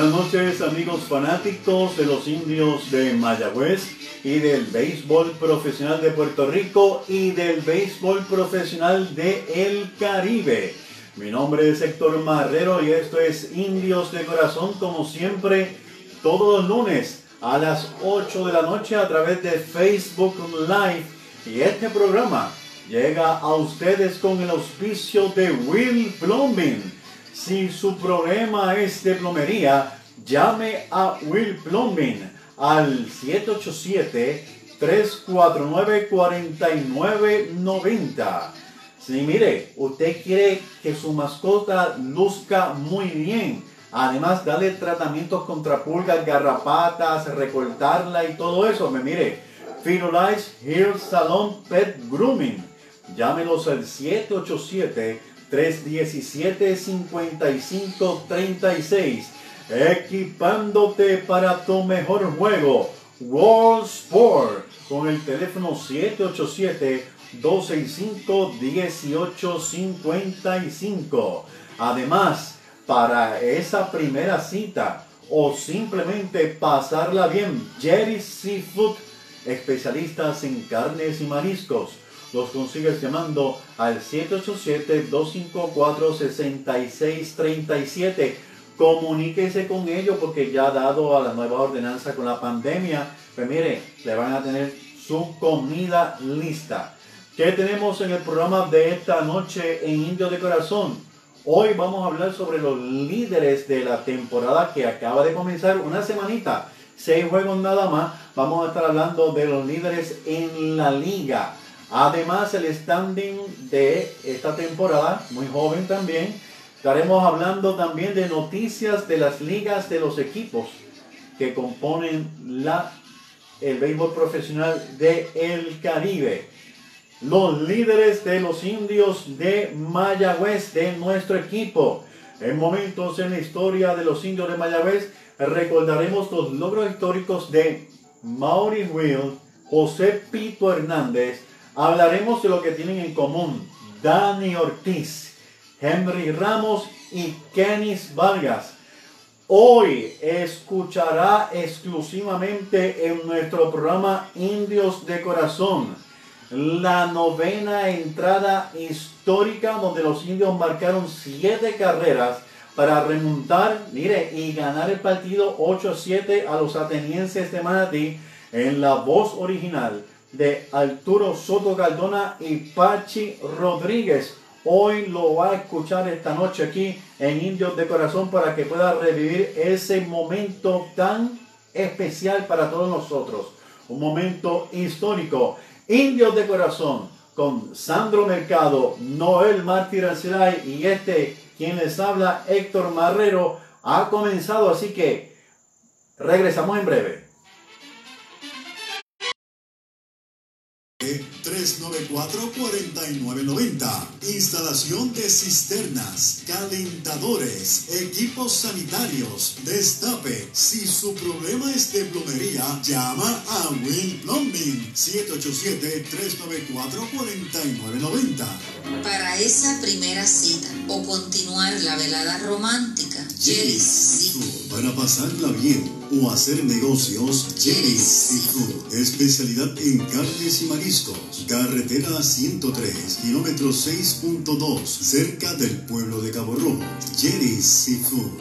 Buenas noches amigos fanáticos de los indios de Mayagüez y del béisbol profesional de Puerto Rico y del béisbol profesional de El Caribe. Mi nombre es Héctor Marrero y esto es Indios de Corazón como siempre todos los lunes a las 8 de la noche a través de Facebook Live y este programa llega a ustedes con el auspicio de Will Plumbing. Si su problema es de plomería, llame a Will Plumbing al 787-349-4990. Si mire, usted quiere que su mascota luzca muy bien, además darle tratamientos contra pulgas, garrapatas, recortarla y todo eso, me mire, Firulais Hair Salon Pet Grooming Llámenos al 787-317-5536. Equipándote para tu mejor juego. World Sport con el teléfono 787-265-1855. Además, para esa primera cita o simplemente pasarla bien, Jerry Seafood, especialistas en carnes y mariscos los consigues llamando al 787-254-6637. Comuníquese con ellos porque ya dado a la nueva ordenanza con la pandemia, pues mire, le van a tener su comida lista. ¿Qué tenemos en el programa de esta noche en Indio de Corazón? Hoy vamos a hablar sobre los líderes de la temporada que acaba de comenzar una semanita. Seis juegos nada más. Vamos a estar hablando de los líderes en la liga. Además, el standing de esta temporada, muy joven también, estaremos hablando también de noticias de las ligas de los equipos que componen la, el béisbol profesional de El Caribe. Los líderes de los indios de Mayagüez, de nuestro equipo. En momentos en la historia de los indios de Mayagüez, recordaremos los logros históricos de Mauri Will, José Pito Hernández, Hablaremos de lo que tienen en común Dani Ortiz, Henry Ramos y Kenis Vargas. Hoy escuchará exclusivamente en nuestro programa Indios de Corazón la novena entrada histórica donde los indios marcaron siete carreras para remontar, mire, y ganar el partido 8-7 a los atenienses de Manatí en la voz original de Arturo Soto Cardona y Pachi Rodríguez. Hoy lo va a escuchar esta noche aquí en Indios de Corazón para que pueda revivir ese momento tan especial para todos nosotros. Un momento histórico. Indios de Corazón con Sandro Mercado, Noel Mártir y este quien les habla, Héctor Marrero, ha comenzado. Así que regresamos en breve. 394-4990. Instalación de cisternas, calentadores, equipos sanitarios, destape. Si su problema es de plomería, llama a Will Plumbing 787-394-4990. Para esa primera cita o continuar la velada romántica, Jerry. Para pasarla bien o hacer negocios, Jerry Seafood. Especialidad en carnes y mariscos. Carretera 103, kilómetro 6.2, cerca del pueblo de Cabo Rojo. Jerry Seafood.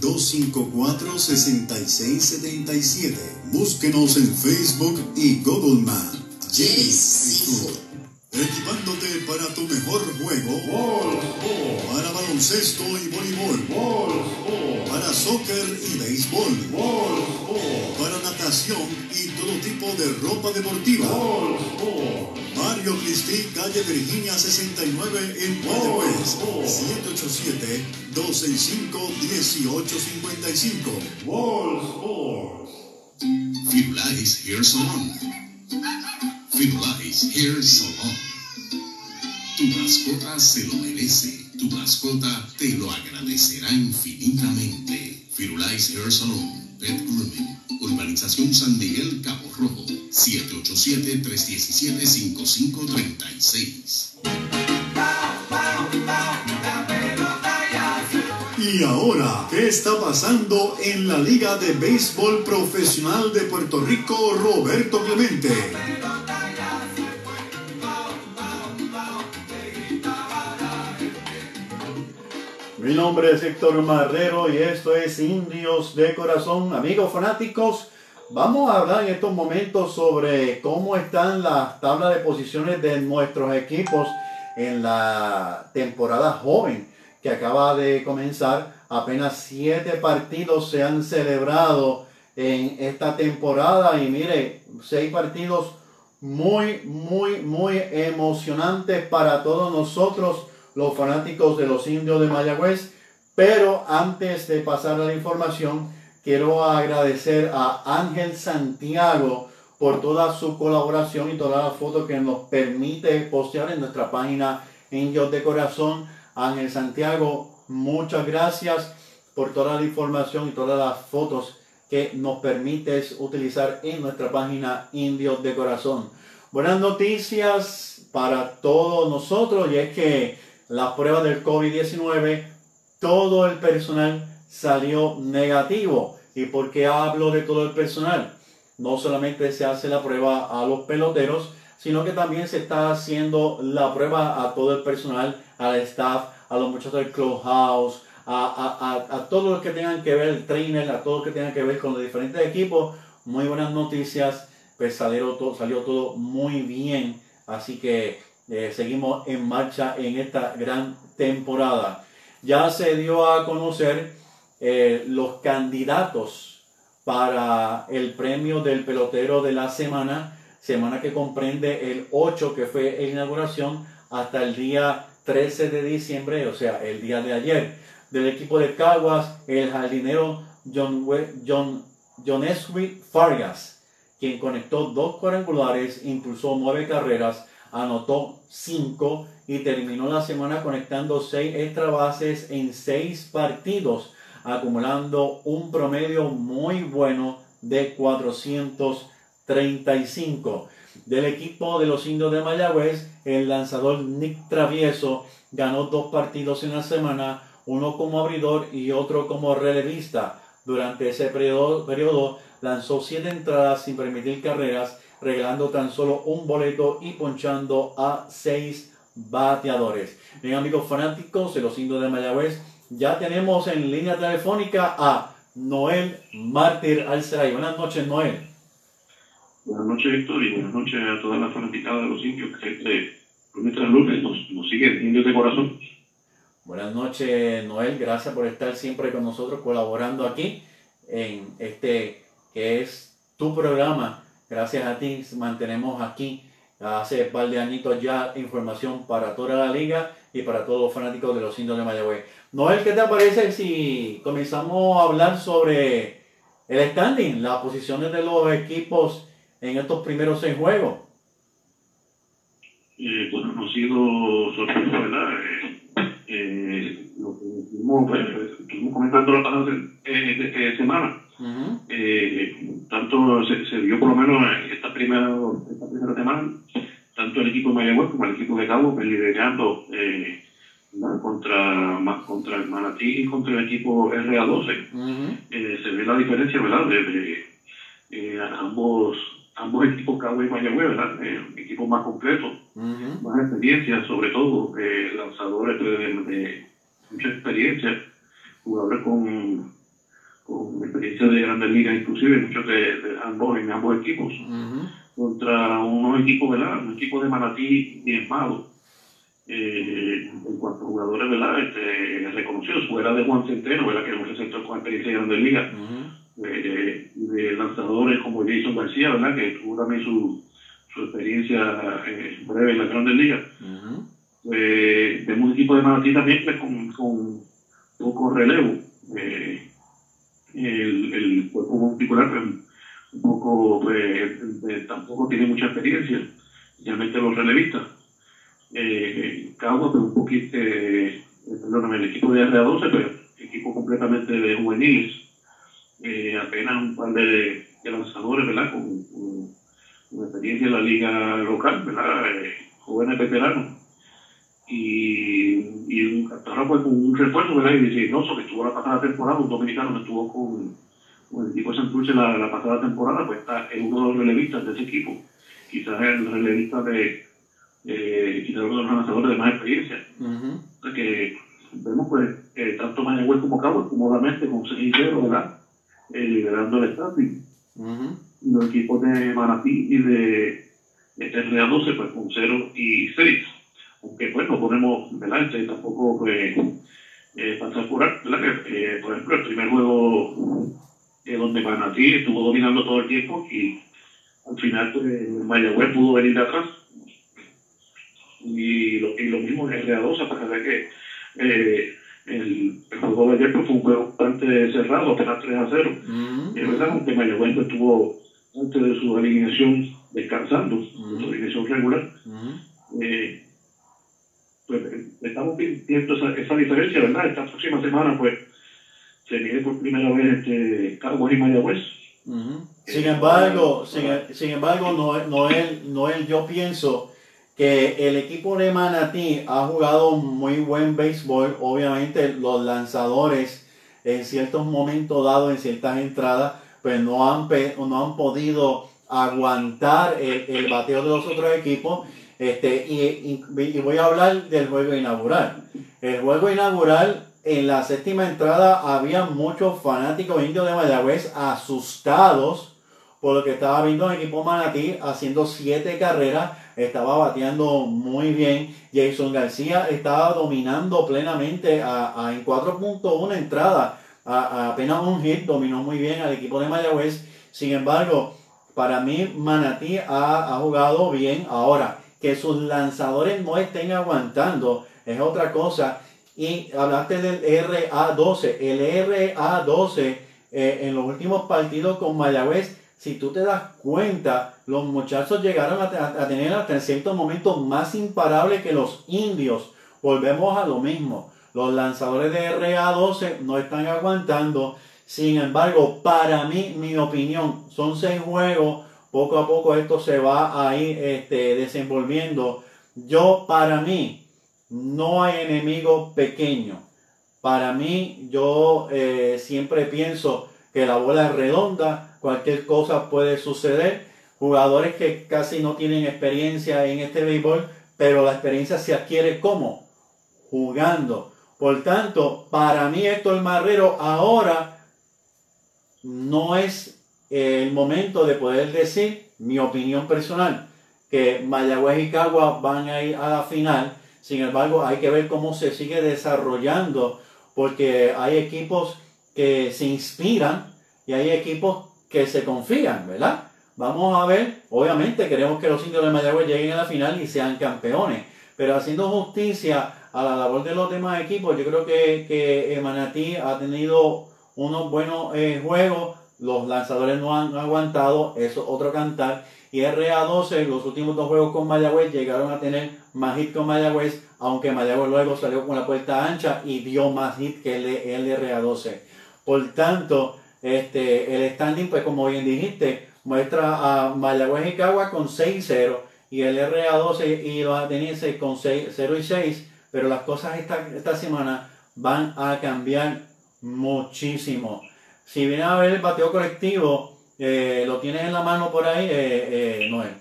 787-254-6677. Búsquenos en Facebook y Google Maps. Jerry Seafood Equipándote para tu mejor juego. Para baloncesto y voleibol. Para soccer y béisbol. Para natación y todo tipo de ropa deportiva. Mario Cristi, calle Virginia 69 en Guayabes. 787-265-1855. Firulais Hair Salon. Firulais Hair Salon. Tu mascota se lo merece. Tu mascota te lo agradecerá infinitamente. Firulais Hair Salon. Pet Grooming. Urbanización San Miguel, Cabo Rojo. 787-317-5536. Y ahora, ¿qué está pasando en la Liga de Béisbol Profesional de Puerto Rico, Roberto Clemente? Mi nombre es Héctor Marrero y esto es Indios de Corazón. Amigos fanáticos, vamos a hablar en estos momentos sobre cómo están las tablas de posiciones de nuestros equipos en la temporada joven que acaba de comenzar. Apenas siete partidos se han celebrado en esta temporada y mire, seis partidos muy, muy, muy emocionantes para todos nosotros, los fanáticos de los indios de Mayagüez. Pero antes de pasar a la información, quiero agradecer a Ángel Santiago por toda su colaboración y todas las fotos que nos permite postear en nuestra página Indios de Corazón. Ángel Santiago, muchas gracias por toda la información y todas las fotos que nos permites utilizar en nuestra página Indios de Corazón. Buenas noticias para todos nosotros y es que la prueba del COVID-19, todo el personal salió negativo. ¿Y por qué hablo de todo el personal? No solamente se hace la prueba a los peloteros, sino que también se está haciendo la prueba a todo el personal, al staff, a los muchachos del clubhouse, a, a, a, todos los que tengan que ver, el trainer, a todos los que tengan que ver con los diferentes equipos. Muy buenas noticias, pues salió todo, salió todo muy bien, así que eh, seguimos en marcha en esta gran temporada. Ya se dio a conocer eh, los candidatos para el premio del pelotero de la semana semana que comprende el 8 que fue la inauguración hasta el día 13 de diciembre, o sea, el día de ayer. Del equipo de Caguas, el jardinero John, John, John Fargas, quien conectó dos cuadrangulares, impulsó nueve carreras, anotó cinco y terminó la semana conectando seis extra bases en seis partidos, acumulando un promedio muy bueno de 400 35. Del equipo de los indios de Mayagüez, el lanzador Nick Travieso ganó dos partidos en la semana, uno como abridor y otro como relevista. Durante ese periodo, periodo lanzó siete entradas sin permitir carreras, regalando tan solo un boleto y ponchando a seis bateadores. Bien amigos fanáticos de los indios de Mayagüez, ya tenemos en línea telefónica a Noel Mártir Alceray. Buenas noches Noel. Buenas noches, Héctor, y buenas noches a todas las fanaticadas de los indios que siempre, nuestras lunes nos, nos siguen, indios de corazón. Buenas noches, Noel. Gracias por estar siempre con nosotros colaborando aquí en este que es tu programa. Gracias a ti mantenemos aquí hace un par añitos ya información para toda la liga y para todos los fanáticos de los indios de Mayagüez. Noel, ¿qué te parece si comenzamos a hablar sobre el standing, las posiciones de los equipos en estos primeros seis juegos? Eh, bueno, no ha sido sorpresa, ¿verdad? Eh, eh, lo que estuvimos, pues, comentando la pasada eh, semana. tanto se, se, vio por lo menos en esta primera, esta primera semana, tanto el equipo de Mayagüez como el equipo de Cabo, pues, liderando contra, más contra el Manatí y contra el equipo RA12. se ve la diferencia, ¿verdad? De, de ambos ambos equipos Cabo y Mayagüez, ¿verdad? Eh, equipos más completos, más experiencia, sobre todo eh, lanzadores de, mucha experiencia, jugadores con, con experiencia de grandes ligas, inclusive muchos de, ambos en ambos equipos, contra unos equipos, ¿verdad? Un equipo de Manatí bien malo. Eh, en cuanto a jugadores, ¿verdad? Este, reconocidos, fuera de Juan Centeno, ¿verdad? Que es un receptor con experiencia de grandes ligas de, de, lanzadores como Jason García, ¿verdad? Que tuvo también su, su experiencia eh, breve en la Grandes Ligas. Eh, vemos un equipo de Manatí también pues, con, con poco relevo. Eh, el, el cuerpo particular pues, un poco pues, tampoco tiene mucha experiencia, especialmente los relevistas. Eh, pues un poquito, eh, perdóname, el equipo de RA12, pero equipo completamente de juveniles eh, apenas un par de, de lanzadores, ¿verdad? Con, con, experiencia en la liga local, ¿verdad? Eh, jóvenes veteranos. Y y, ahora pues con un refuerzo, ¿verdad? Y Reynoso, que estuvo la pasada temporada, un dominicano que estuvo con, con el equipo de Santurce la, la pasada temporada, pues está en uno de los relevistas de ese equipo. Quizás el relevista de, eh, quizás uno de los lanzadores de más experiencia. O sea que vemos pues eh, tanto Mayagüez como Cabo cómodamente con 6 y 0, ¿verdad? Eh, liberando el standing. Los equipos de Manatí y de, de TRA12 pues con 0 y 6 aunque pues no podemos delante tampoco pues, eh, pasar por eh, por ejemplo, el primer juego eh, donde Manatí estuvo dominando todo el tiempo y al final pues, Mayagüez pudo venir de atrás. Y lo, y lo mismo en el 2 hasta que eh, el, el, juego de ayer pues, fue un juego bastante cerrado, apenas 3 a 0. Mm Es verdad, aunque Mayagüez pues, estuvo antes de su alineación descansando, mm su alineación regular. Mm eh, pues estamos viendo esa, esa, diferencia, ¿verdad? Esta próxima semana, pues, se mide por primera vez este Caguas y Mayagüez. Uh -huh. Sin embargo, sin, sin, embargo, no, Noel, Noel, yo pienso que el equipo de Manatí ha jugado muy buen béisbol. Obviamente, los lanzadores en ciertos momentos dados, en ciertas entradas, pues no han, no han podido aguantar el, el bateo de los otros equipos este, y, voy a hablar del juego inaugural. El juego inaugural, en la séptima entrada, había muchos fanáticos indios de Mayagüez asustados por lo que estaba viendo el equipo Manatí haciendo siete carreras, estaba bateando muy bien. Jason García estaba dominando plenamente a, a en 4.1 entrada, a apenas un hit, dominó muy bien al equipo de Mayagüez. Sin embargo, para mí Manatí ha, ha jugado bien ahora que sus lanzadores no estén aguantando es otra cosa. Y hablaste del RA12. El RA12 eh, en los últimos partidos con Mayagüez, si tú te das cuenta, los muchachos llegaron a, tener hasta en ciertos momentos más imparables que los indios. Volvemos a lo mismo. Los lanzadores de RA12 no están aguantando. Sin embargo, para mí, mi opinión, son seis juegos poco a poco esto se va a ir este, desenvolviendo. Yo, para mí, no hay enemigo pequeño. Para mí, yo eh, siempre pienso que la bola es redonda, cualquier cosa puede suceder. Jugadores que casi no tienen experiencia en este béisbol, pero la experiencia se adquiere como jugando. Por tanto, para mí Héctor Marrero ahora no es el momento de poder decir mi opinión personal, que Mayagüez y Cagua van a ir a la final. Sin embargo, hay que ver cómo se sigue desarrollando, porque hay equipos que se inspiran y hay equipos que se confían, ¿verdad? Vamos a ver, obviamente queremos que los indios de Mayagüez lleguen a la final y sean campeones, pero haciendo justicia a la labor de los demás equipos, yo creo que, que Manatí ha tenido unos buenos eh, juegos, los lanzadores no han aguantado, eso otro cantar. Y RA12, los últimos dos juegos con Mayagüez llegaron a tener más hit con Mayagüez, aunque Mayagüez luego salió con la puerta ancha y dio más hit que el, el RA12. Por tanto, este, el standing, pues como bien dijiste, muestra a Mayagüez y Cagua con 6-0 y el RA12 y los atenienses con 6, 0 y 6, pero las cosas esta, esta semana van a cambiar muchísimo. Si viene a ver el bateo colectivo, eh, lo tienes en la mano por ahí, eh, eh, Noel.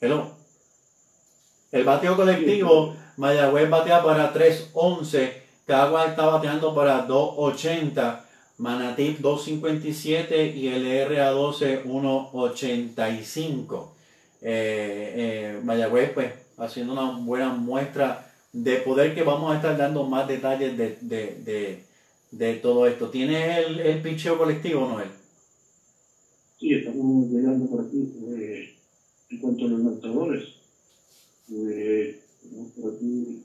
Hello. El bateo colectivo, Mayagüez batea para 3.11, Cagua está bateando para 2.80, Manatí 2.57 y el RA12 1.85. Eh, Mayagüez pues haciendo una buena muestra de poder que vamos a estar dando más detalles de, de, de de todo esto. ¿Tienes el, el picheo colectivo, Noel? Sí, estamos llegando por aquí. Eh, en cuanto a los lanzadores, eh, por aquí.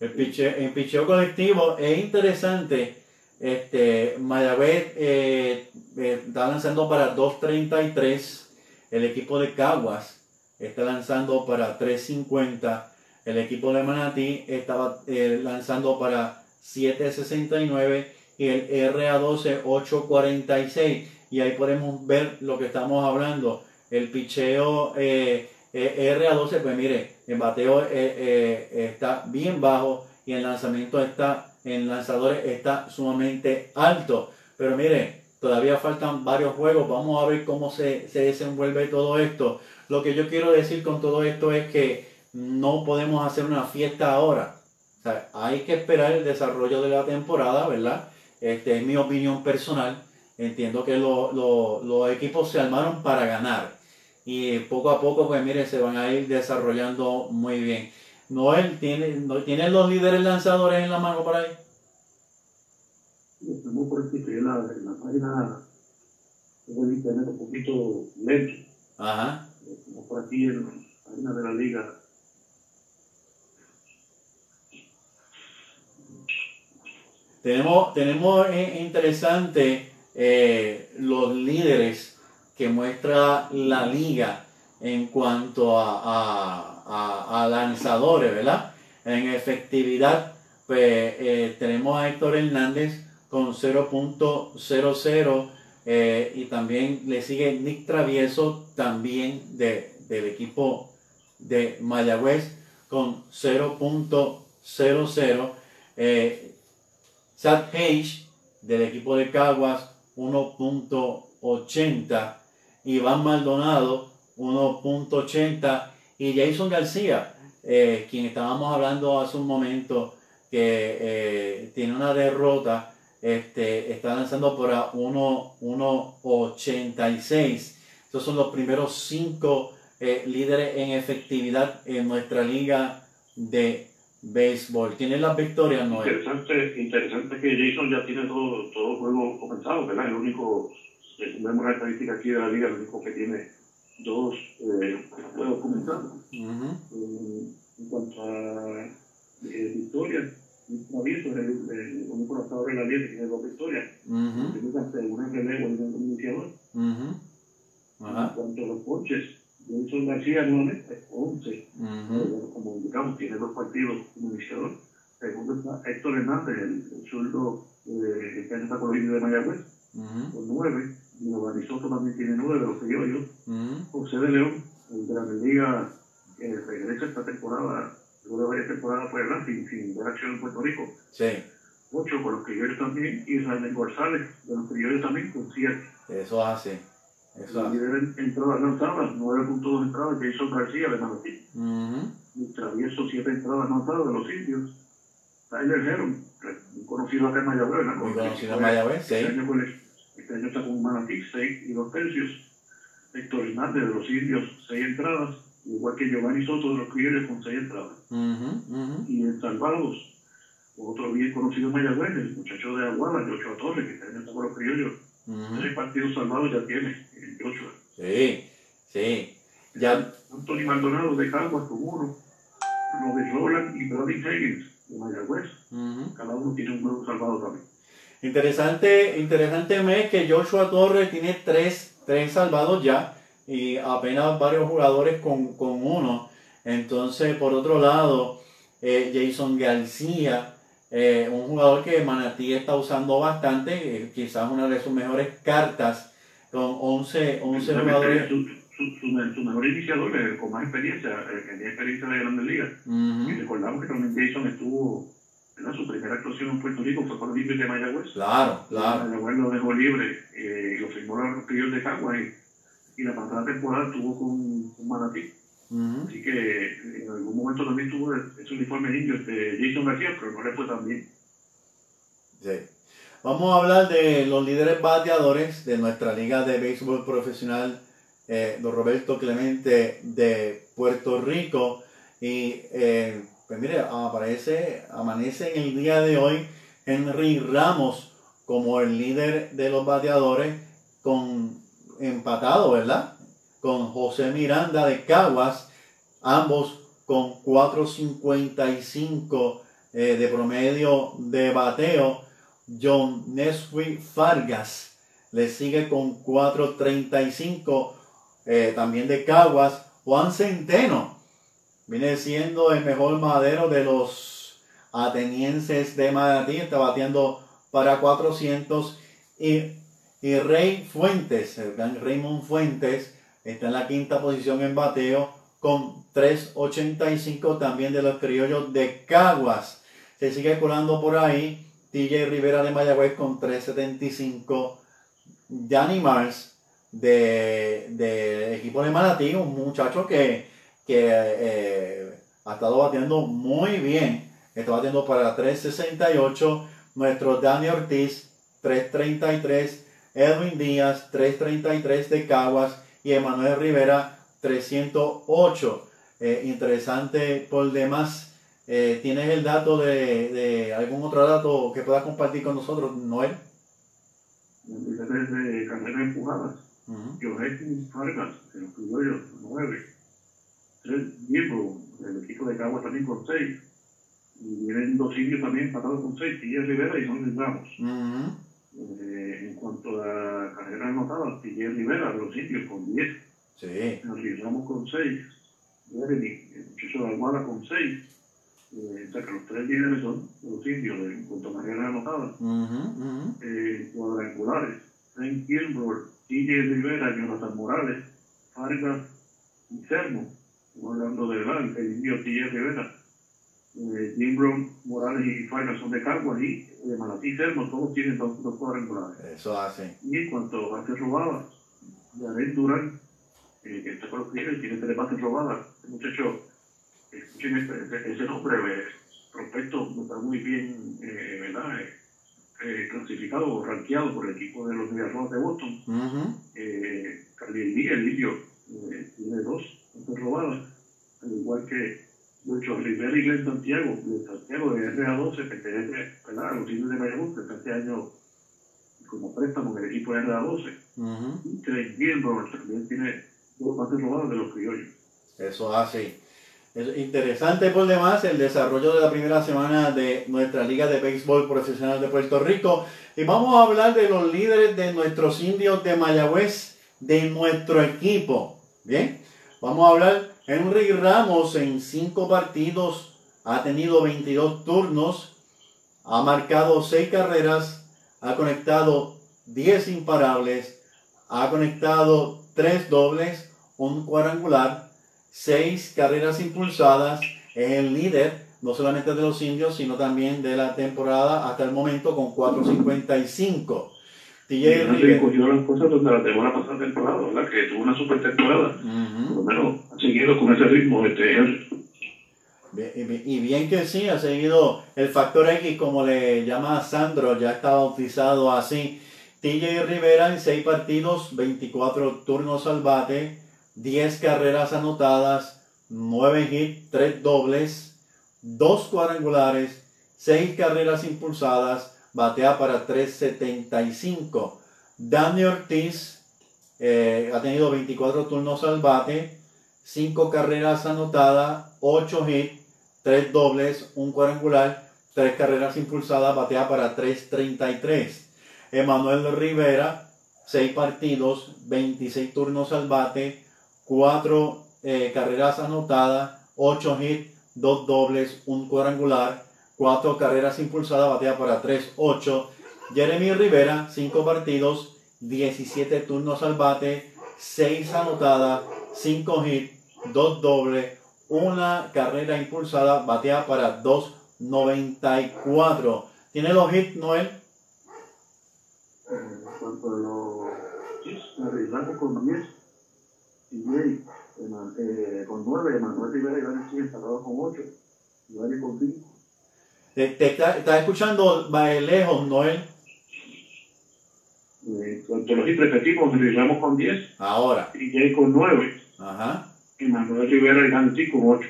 El picheo, el picheo colectivo es interesante. Este, Mayagüez eh, eh está lanzando para 2.33. El equipo de Caguas está lanzando para 3.50 el equipo de Manatí estaba eh, lanzando para 7.69 y el RA12 8.46. Y ahí podemos ver lo que estamos hablando. El picheo eh, eh, RA12, pues mire, el bateo eh, eh, está bien bajo y el lanzamiento está, en lanzadores está sumamente alto. Pero mire, todavía faltan varios juegos, vamos a ver cómo se, se desenvuelve todo esto. Lo que yo quiero decir con todo esto es que no podemos hacer una fiesta ahora. hay que esperar el desarrollo de la temporada, ¿verdad? Este es mi opinión personal. Entiendo que los equipos se armaron para ganar y poco a poco, pues mire, se van a ir desarrollando muy bien. Noel, ¿tiene, no, ¿tienen los líderes lanzadores en la mano por ahí? Estamos por aquí, en la, en la página de internet un poquito lento. Ajá. Estamos por aquí en la página de la liga. Tenemos, tenemos eh, interesante eh, los líderes que muestra la liga en cuanto a, lanzadores, ¿verdad? En efectividad, pues eh, tenemos a Héctor Hernández con 0.00 eh, y también le sigue Nick Travieso, también de, del equipo de Mayagüez con 0.00. Eh, Sad Page del equipo de Caguas 1.80 Iván Maldonado 1.80 y Jason García, eh, quien estábamos hablando hace un momento que eh, tiene una derrota, este, está lanzando por 1.86. Estos son los primeros cinco eh, líderes en efectividad en nuestra liga de béisbol. ¿Tiene las victorias, no? Interesante, interesante que Jason ya tiene todo, todo juego comenzado, ¿verdad? El único vemos la estadística aquí de la liga, el único que tiene dos eh, juegos comentados. en cuanto a eh, victorias, Travieso es el, el único lanzador de la liga que tiene dos victorias. Tiene una relevo y un iniciador. En cuanto a los coches, Wilson García nuevamente, 11. Eh, como indicamos, tiene dos partidos como iniciador. Segundo está Héctor Hernández, el, el zurdo eh, que está en esta de Mayagüez, con nueve. Giovanni Soto también tiene nueve de los criollos. Mm. José de León, el de la Liga, eh, regresa esta temporada, luego de varias temporadas por el sin, sin ver acción en Puerto Rico. Sí. Ocho con los criollos también, y Israel González, de los criollos también, con siete. Eso hace. Eso hace. Y entradas lanzadas, 9.2 entradas, Jason García de Manatí. Y travieso siete entradas lanzadas de los indios. Tyler Heron, un conocido acá en Mayagüez. Muy conocido en Mayagüez, sí. Este año está con Manatí, 6 y 2 tercios. Héctor Hernández de los indios, 6 entradas. Igual que Giovanni Soto de los criollos con 6 entradas. Y en Salvados, otro bien conocido Mayagüez, el muchacho de Aguada, Joshua Torres, que este año está con los criollos. Tres partidos salvados ya tiene Joshua. Sí, sí. Ya. Anthony Maldonado de Caguas con uno. Robert Roland y Brody Higgins de Mayagüez. Cada uno tiene un juego salvado también. Interesante, interesante mes que Joshua Torres tiene tres, tres salvados ya y apenas varios jugadores con, uno. Entonces, por otro lado, eh, Jason García, eh, un jugador que Manatí está usando bastante, eh, quizás una de sus mejores cartas, con 11, 11 jugadores. Su, su, mejor iniciador, con más experiencia, que tenía experiencia de grandes ligas. Y recordamos que también Jason estuvo su primera actuación en Puerto Rico fue con los indios de Mayagüez. Claro, claro. Mayagüez lo dejó libre eh, y lo firmó los criollos de Caguas y, la pasada temporada estuvo con, con Manatí. Así que en algún momento también tuvo ese uniforme indio de Jason García, pero no le fue tan bien. Sí. Vamos a hablar de los líderes bateadores de nuestra liga de béisbol profesional, eh, don Roberto Clemente de Puerto Rico. Y eh, pues mire, aparece, amanece en el día de hoy Henry Ramos como el líder de los bateadores con empatado, ¿verdad? Con José Miranda de Caguas, ambos con 4.55 eh, de promedio de bateo. John Neswi Fargas le sigue con 4.35 eh, también de Caguas. Juan Centeno viene siendo el mejor madero de los atenienses de Madrid, está batiendo para 400 y, Rey Fuentes, el gran Raymond Fuentes, está en la quinta posición en bateo con 3.85 también de los criollos de Caguas. Se sigue colando por ahí. TJ Rivera de Mayagüez con 3.75. Danny Mars de, de equipo de Manatí, un muchacho que, que eh, ha estado batiendo muy bien. Está batiendo para 3.68. Nuestro Dani Ortiz 3.33. Edwin Díaz 3.33 de Caguas y Emanuel Rivera 308. Eh, interesante por demás. Eh, ¿Tienes el dato de, de, algún otro dato que puedas compartir con nosotros, Noel? de carreras empujadas. Uh -huh. Vargas, de los criollos, 9. Tres miembros del equipo de Caguas también con 6. Y vienen dos indios también empatados con 6, Tilla Rivera y Son Ramos. Uh -huh. eh, en cuanto a carreras anotadas, Tilla Rivera de los indios con 10. Sí. Nos Ramos con 6. Jeremy, el muchacho de Almada con 6. Eh, o sea que los tres líderes son los indios en cuanto a carreras anotadas. Uh -huh, uh -huh. Eh, cuadrangulares. Frank Gilbert, TJ Rivera, Jonathan Morales, Vargas y Sermo. Estamos hablando de verdad, el indio TJ Rivera. Eh, Jim Brown, Morales y Vargas son de Caguas y de Manatí Sermo, todos tienen dos, dos cuadrangulares. Eso hace. Y en cuanto a bases robadas, Jared Durán, eh, que está con los Tigres, tiene tres bases robadas. Este muchacho, escuchen ese, ese nombre, eh, prospecto, está muy bien, eh, ¿verdad? Eh, clasificado o rankeado por el equipo de los Medias Rojas de Boston. Uh -huh. eh, Cali el indio, eh, tiene dos bases robadas, al igual que muchos Rivera y Glenn Santiago, de Santiago de RA12, pertenece a los indios de Mayagüez, que está este año como préstamo en el equipo de RA12. Uh -huh. Y Trey Gilbert también tiene dos bases robadas de los criollos. Eso hace. Es interesante por demás el desarrollo de la primera semana de nuestra Liga de Béisbol Profesional de Puerto Rico. Y vamos a hablar de los líderes de nuestros indios de Mayagüez, de nuestro equipo. Bien, vamos a hablar. Henry Ramos en cinco partidos ha tenido 22 turnos, ha marcado 6 carreras, ha conectado 10 imparables, ha conectado 3 dobles, un cuadrangular seis carreras impulsadas, es el líder no solamente de los indios, sino también de la temporada hasta el momento con 4.55. TJ Rivera. cogió las cosas donde la temporada pasada temporada, ¿verdad? Que tuvo una super temporada. Uh -huh. Por lo menos ha seguido con ese ritmo este y bien que sí, ha seguido el factor X, como le llama Sandro, ya está bautizado así. TJ Rivera en 6 partidos, 24 turnos al bate, 10 carreras anotadas, 9 hits, 3 dobles, 2 cuadrangulares, 6 carreras impulsadas, batea para 3.75. Dani Ortiz eh, ha tenido 24 turnos al bate, 5 carreras anotadas, 8 hits, 3 dobles, 1 cuadrangular, 3 carreras impulsadas, batea para 3.33. Emanuel Rivera, 6 partidos, 26 turnos al bate, 4 eh, carreras anotadas, 8 hits, 2 dobles, 1 cuadrangular, 4 carreras impulsadas, batea para 3-8. Jeremy Rivera, 5 partidos, 17 turnos al bate, 6 anotadas, 5 hits, 2 dobles, 1 carrera impulsada, batea para 2.94. ¿Tiene los hits, Noel? Los hits, arriesgamos con 10 y Jay, eh, con 9, Emanuel Rivera y Iván Chile empatados con 8, Iván con 5. Te, te está, está, escuchando lejos, Noel. Eh, los repetimos, arriesgamos con 10. Ahora. Y Jay con 9. Ajá. Y Manuel Rivera y Iván con 8.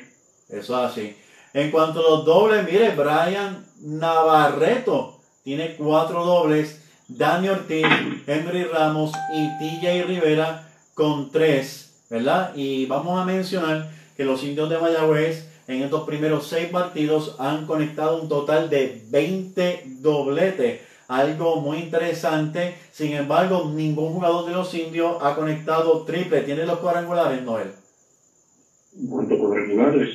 Eso es así. En cuanto a los dobles, mire, Brian Navarreto tiene 4 dobles. Dani Ortiz, Henry Ramos y TJ Rivera con 3, ¿verdad? Y vamos a mencionar que los indios de Mayagüez en estos primeros 6 partidos han conectado un total de 20 dobletes. Algo muy interesante. Sin embargo, ningún jugador de los indios ha conectado triple. ¿Tiene los cuadrangulares, Noel? A cuadrangulares,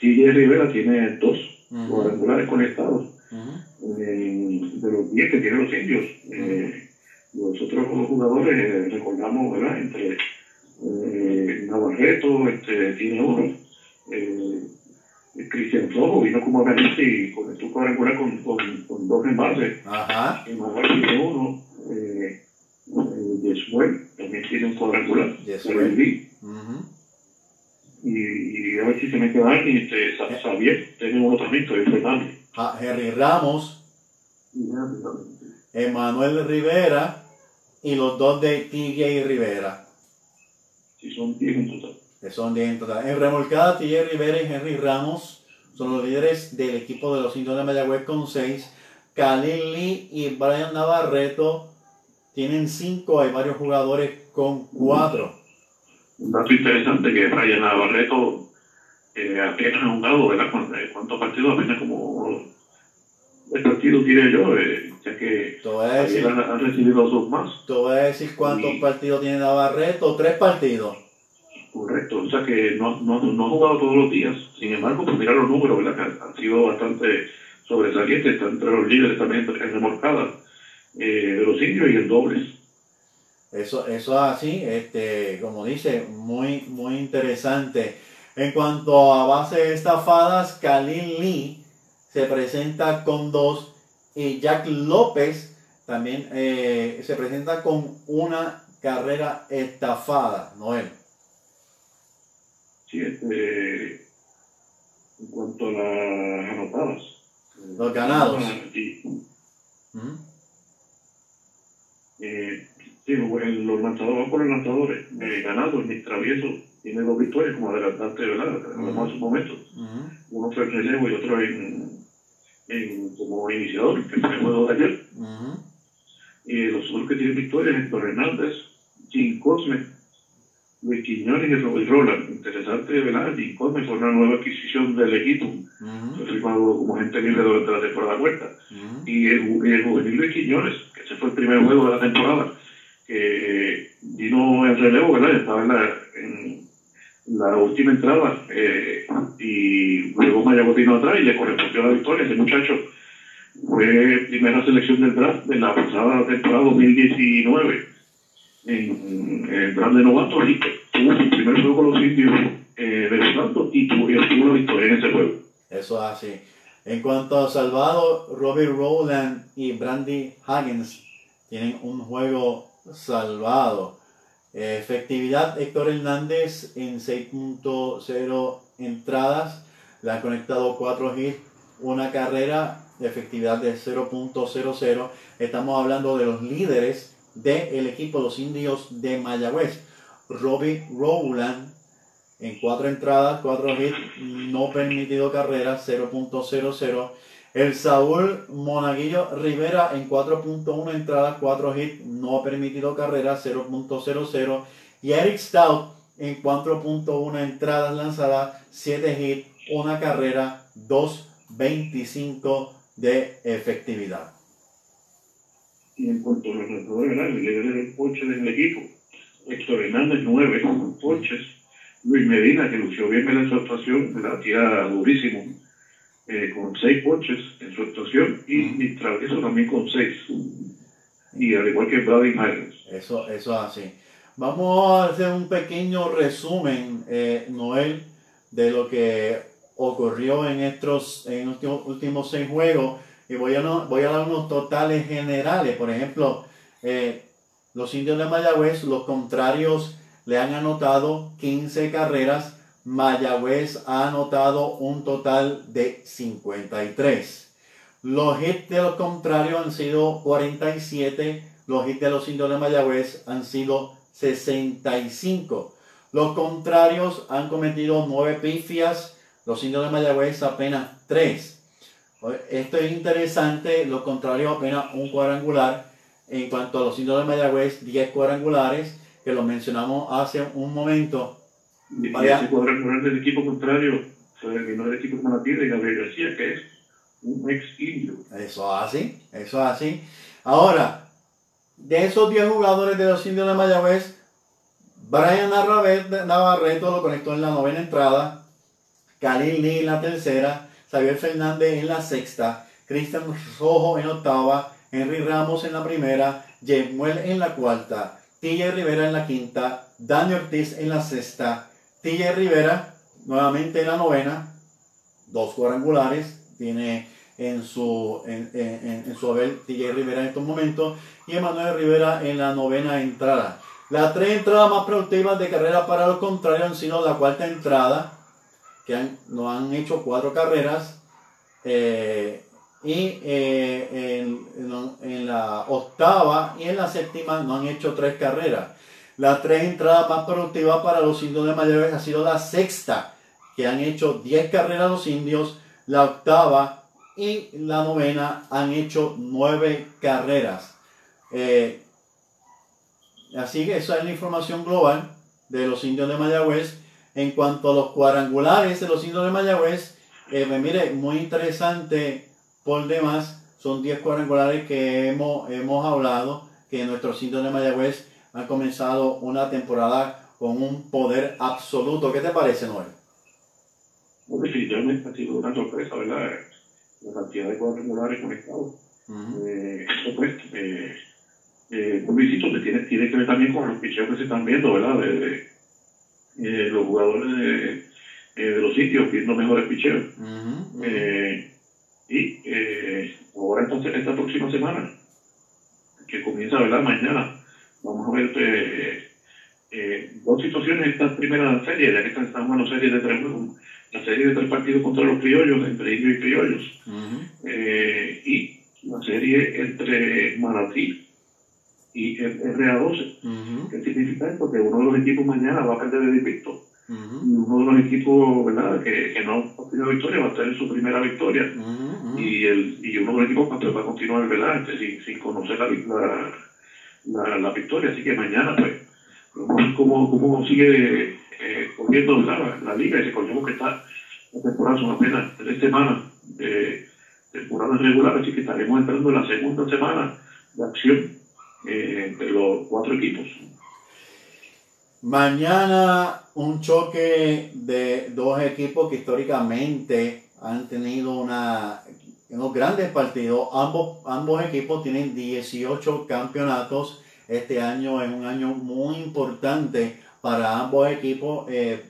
TJ Rivera tiene dos uh -huh. cuadrangulares conectados. Uh -huh. eh, de los 10 que tienen los indios. Eh, los otros jugadores, eh, recordamos, ¿verdad? Entre eh, Navarreto este, tiene uno. Eh, Cristian Flojo vino como organista y comenzó cuadrangular con, con, con dos envases. Ajá. Manuel tiene uno. Eh, eh, Yesuel también tiene un cuadrangular. Yesuel. Y, y a ver si se me queda alguien. Este, Sa- Xavier tiene uno también, Xavier Fernández. Ah, Henry Ramos, Y Emanuel Rivera y los dos de TJ Rivera. Si son 10 en total. son 10 en total. En remolcada, TJ Rivera y Henry Ramos son los líderes del equipo de los indios de Mayagüez con 6. Khalil Lee y Brian Navarreto tienen 5. Hay varios jugadores con 4. Un dato interesante que Brian Navarreto eh, apenas ha jugado, ¿verdad? ¿Cuántos, cuántos partidos? Apenas como el partido tiene yo, eh, ya que decir, han, han recibido dos más, te voy a decir cuántos partidos tiene Navarreto. 3 partidos. correcto. O sea que no, no, no ha jugado todos los días. Sin embargo, pues mira los números, ¿verdad? Que han, sido bastante sobresalientes, están entre los líderes también en remolcada eh, de los indios y el doble. Eso, eso así, este, como dice, muy, muy interesante. En cuanto a bases estafadas, Khalil Lee se presenta con dos y Jack López también eh, se presenta con una carrera estafada, Noel. Sí, este, en cuanto a las anotadas. Los ganados. Ujú. Eh, sí, el- los lanzadores, por los lanzadores, eh, ganados, mi travieso tiene dos victorias como adelantante, ¿verdad? Hablamos hace un momento. Ujú. Uno fue en relevo y otro en, en como iniciador, que fue el juego de ayer. Ujú. Y los otros que tienen victorias, Héctor Hernández, Jim Cosme, Luis Quiñones y Robert Roland. Interesante, ¿verdad? Jim Cosme fue una nueva adquisición del equipo. Ujú. Fue firmado como gente libre durante la temporada muerta. Ujú. y el, el juvenil Luis Quiñones, que ese fue el primer juego de la temporada, que vino en relevo, ¿verdad? Estaba en la, en la última entrada eh, y luego Mayagüez vino atrás y le correspondió la victoria. Ese muchacho del draft de la pasada temporada 2019 en el draft de novatos y tuvo su primer juego con los indios eh, de Orlando y tuvo, la victoria en ese juego. Eso es así. En cuanto a salvado, Robert Rowland y Brandy Huggins tienen un juego salvado. Efectividad, Héctor Hernández en 6.0 entradas. Le han conectado 4 hits, una carrera, efectividad de 0.00. Estamos hablando de los líderes del equipo, los indios de Mayagüez. Robbie Rowland en cuatro entradas, cuatro hits, no permitido carrera, 0.00. El Saúl Monaguillo Rivera en 4.1 entradas, 4 hits, no permitido carrera, 0.00. Y Eric Stout en 4.1 entradas lanzadas, 7 hits, una carrera, 2.25 de efectividad. Y en cuanto a los lanzadores, el líder del ponche del equipo, Héctor Hernández, nueve ponches. Luis Medina, que lució bien en su actuación, ¿verdad? tira durísimo, eh, con seis ponches en su actuación. Y mi travieso también con seis. Y al igual que Brady Myers. Eso, eso es así. Vamos a hacer un pequeño resumen, eh, Noel, de lo que ocurrió en estos en últimos- últimos seis juegos. Y voy a, no- voy a dar unos totales generales. Por ejemplo, eh, los indios de Mayagüez, los contrarios, le han anotado 15 carreras. Mayagüez ha anotado un total de 53. Los hits de los contrarios han sido 47. Los hits de los indios de Mayagüez han sido 65. Los contrarios han cometido 9 pifias. Los indios de Mayagüez apenas 3. Esto es interesante. Los contrarios apenas un cuadrangular. En cuanto a los indios de Mayagüez, 10 cuadrangulares, que lo mencionamos hace un momento. Y ese cuadrangular del equipo contrario fue el del equipo de Manatí de Gabriel García, que es un ex indio. Eso es así, eso es así. Ahora, de esos 10 jugadores de los indios de Mayagüez, Brian Navarreto lo conectó en la novena entrada, Khalil Lee en la tercera, Xavier Fernández en la sexta, Cristian Rojo en octava, Henry Ramos en la primera, Jemuel en la cuarta, TJ Rivera en la quinta, Dani Ortiz en la sexta, TJ Rivera, nuevamente en la novena, dos cuadrangulares, tiene en su, en, en, en su haber TJ Rivera en estos momentos, y Emanuel Rivera en la novena entrada. Las tres entradas más productivas de carrera para los contrarios han sido la cuarta entrada, que han, no han hecho cuatro carreras, eh, y eh, en, la octava y en la séptima no han hecho tres carreras. Las tres entradas más productivas para los indios de Mayagüez ha sido la sexta, que han hecho 10 carreras los indios, la octava y la novena han hecho nueve carreras. Eh, así que esa es la información global de los indios de Mayagüez. En cuanto a los cuadrangulares de los indios de Mayagüez, eh, pues mire, muy interesante por demás. Son 10 cuadrangulares que hemos, hemos hablado, que nuestros indios de Mayagüez han comenzado una temporada con un poder absoluto. ¿Qué te parece, Noel? definitivamente ha sido una sorpresa, ¿verdad? La cantidad de cuadrangulares conectados. eh, esto pues, eh, eh, tiene, tiene que ver también con los picheos que se están viendo, ¿verdad? De, de los jugadores de, de, los sitios viendo mejores picheos. Eh, y eh, ahora entonces esta próxima semana, que comienza, ¿verdad? Mañana, vamos a ver eh, eh, dos situaciones en esta primera serie, ya que estamos en la serie de tres la serie de tres partidos contra los criollos, entre indios y criollos, eh, y la serie entre Manatí y el RA12. ¿Qué significa esto? Que uno de los equipos mañana va a perder el invicto. Uno de los equipos ¿verdad? Que, que no ha tenido victoria va a tener su primera victoria. y, el, y uno de los equipos va a continuar ¿verdad? Este, sin, sin conocer la, la la, la victoria. Así que mañana, pues, cómo, cómo sigue eh, corriendo la, la, liga. Y recordemos que está la temporada son apenas tres semanas de temporada regular, así que estaremos entrando en la segunda semana de acción eh, los cuatro equipos. Mañana un choque de dos equipos que históricamente han tenido una en los grandes partidos, ambos, ambos equipos tienen 18 campeonatos. Este año es un año muy importante para ambos equipos. Eh,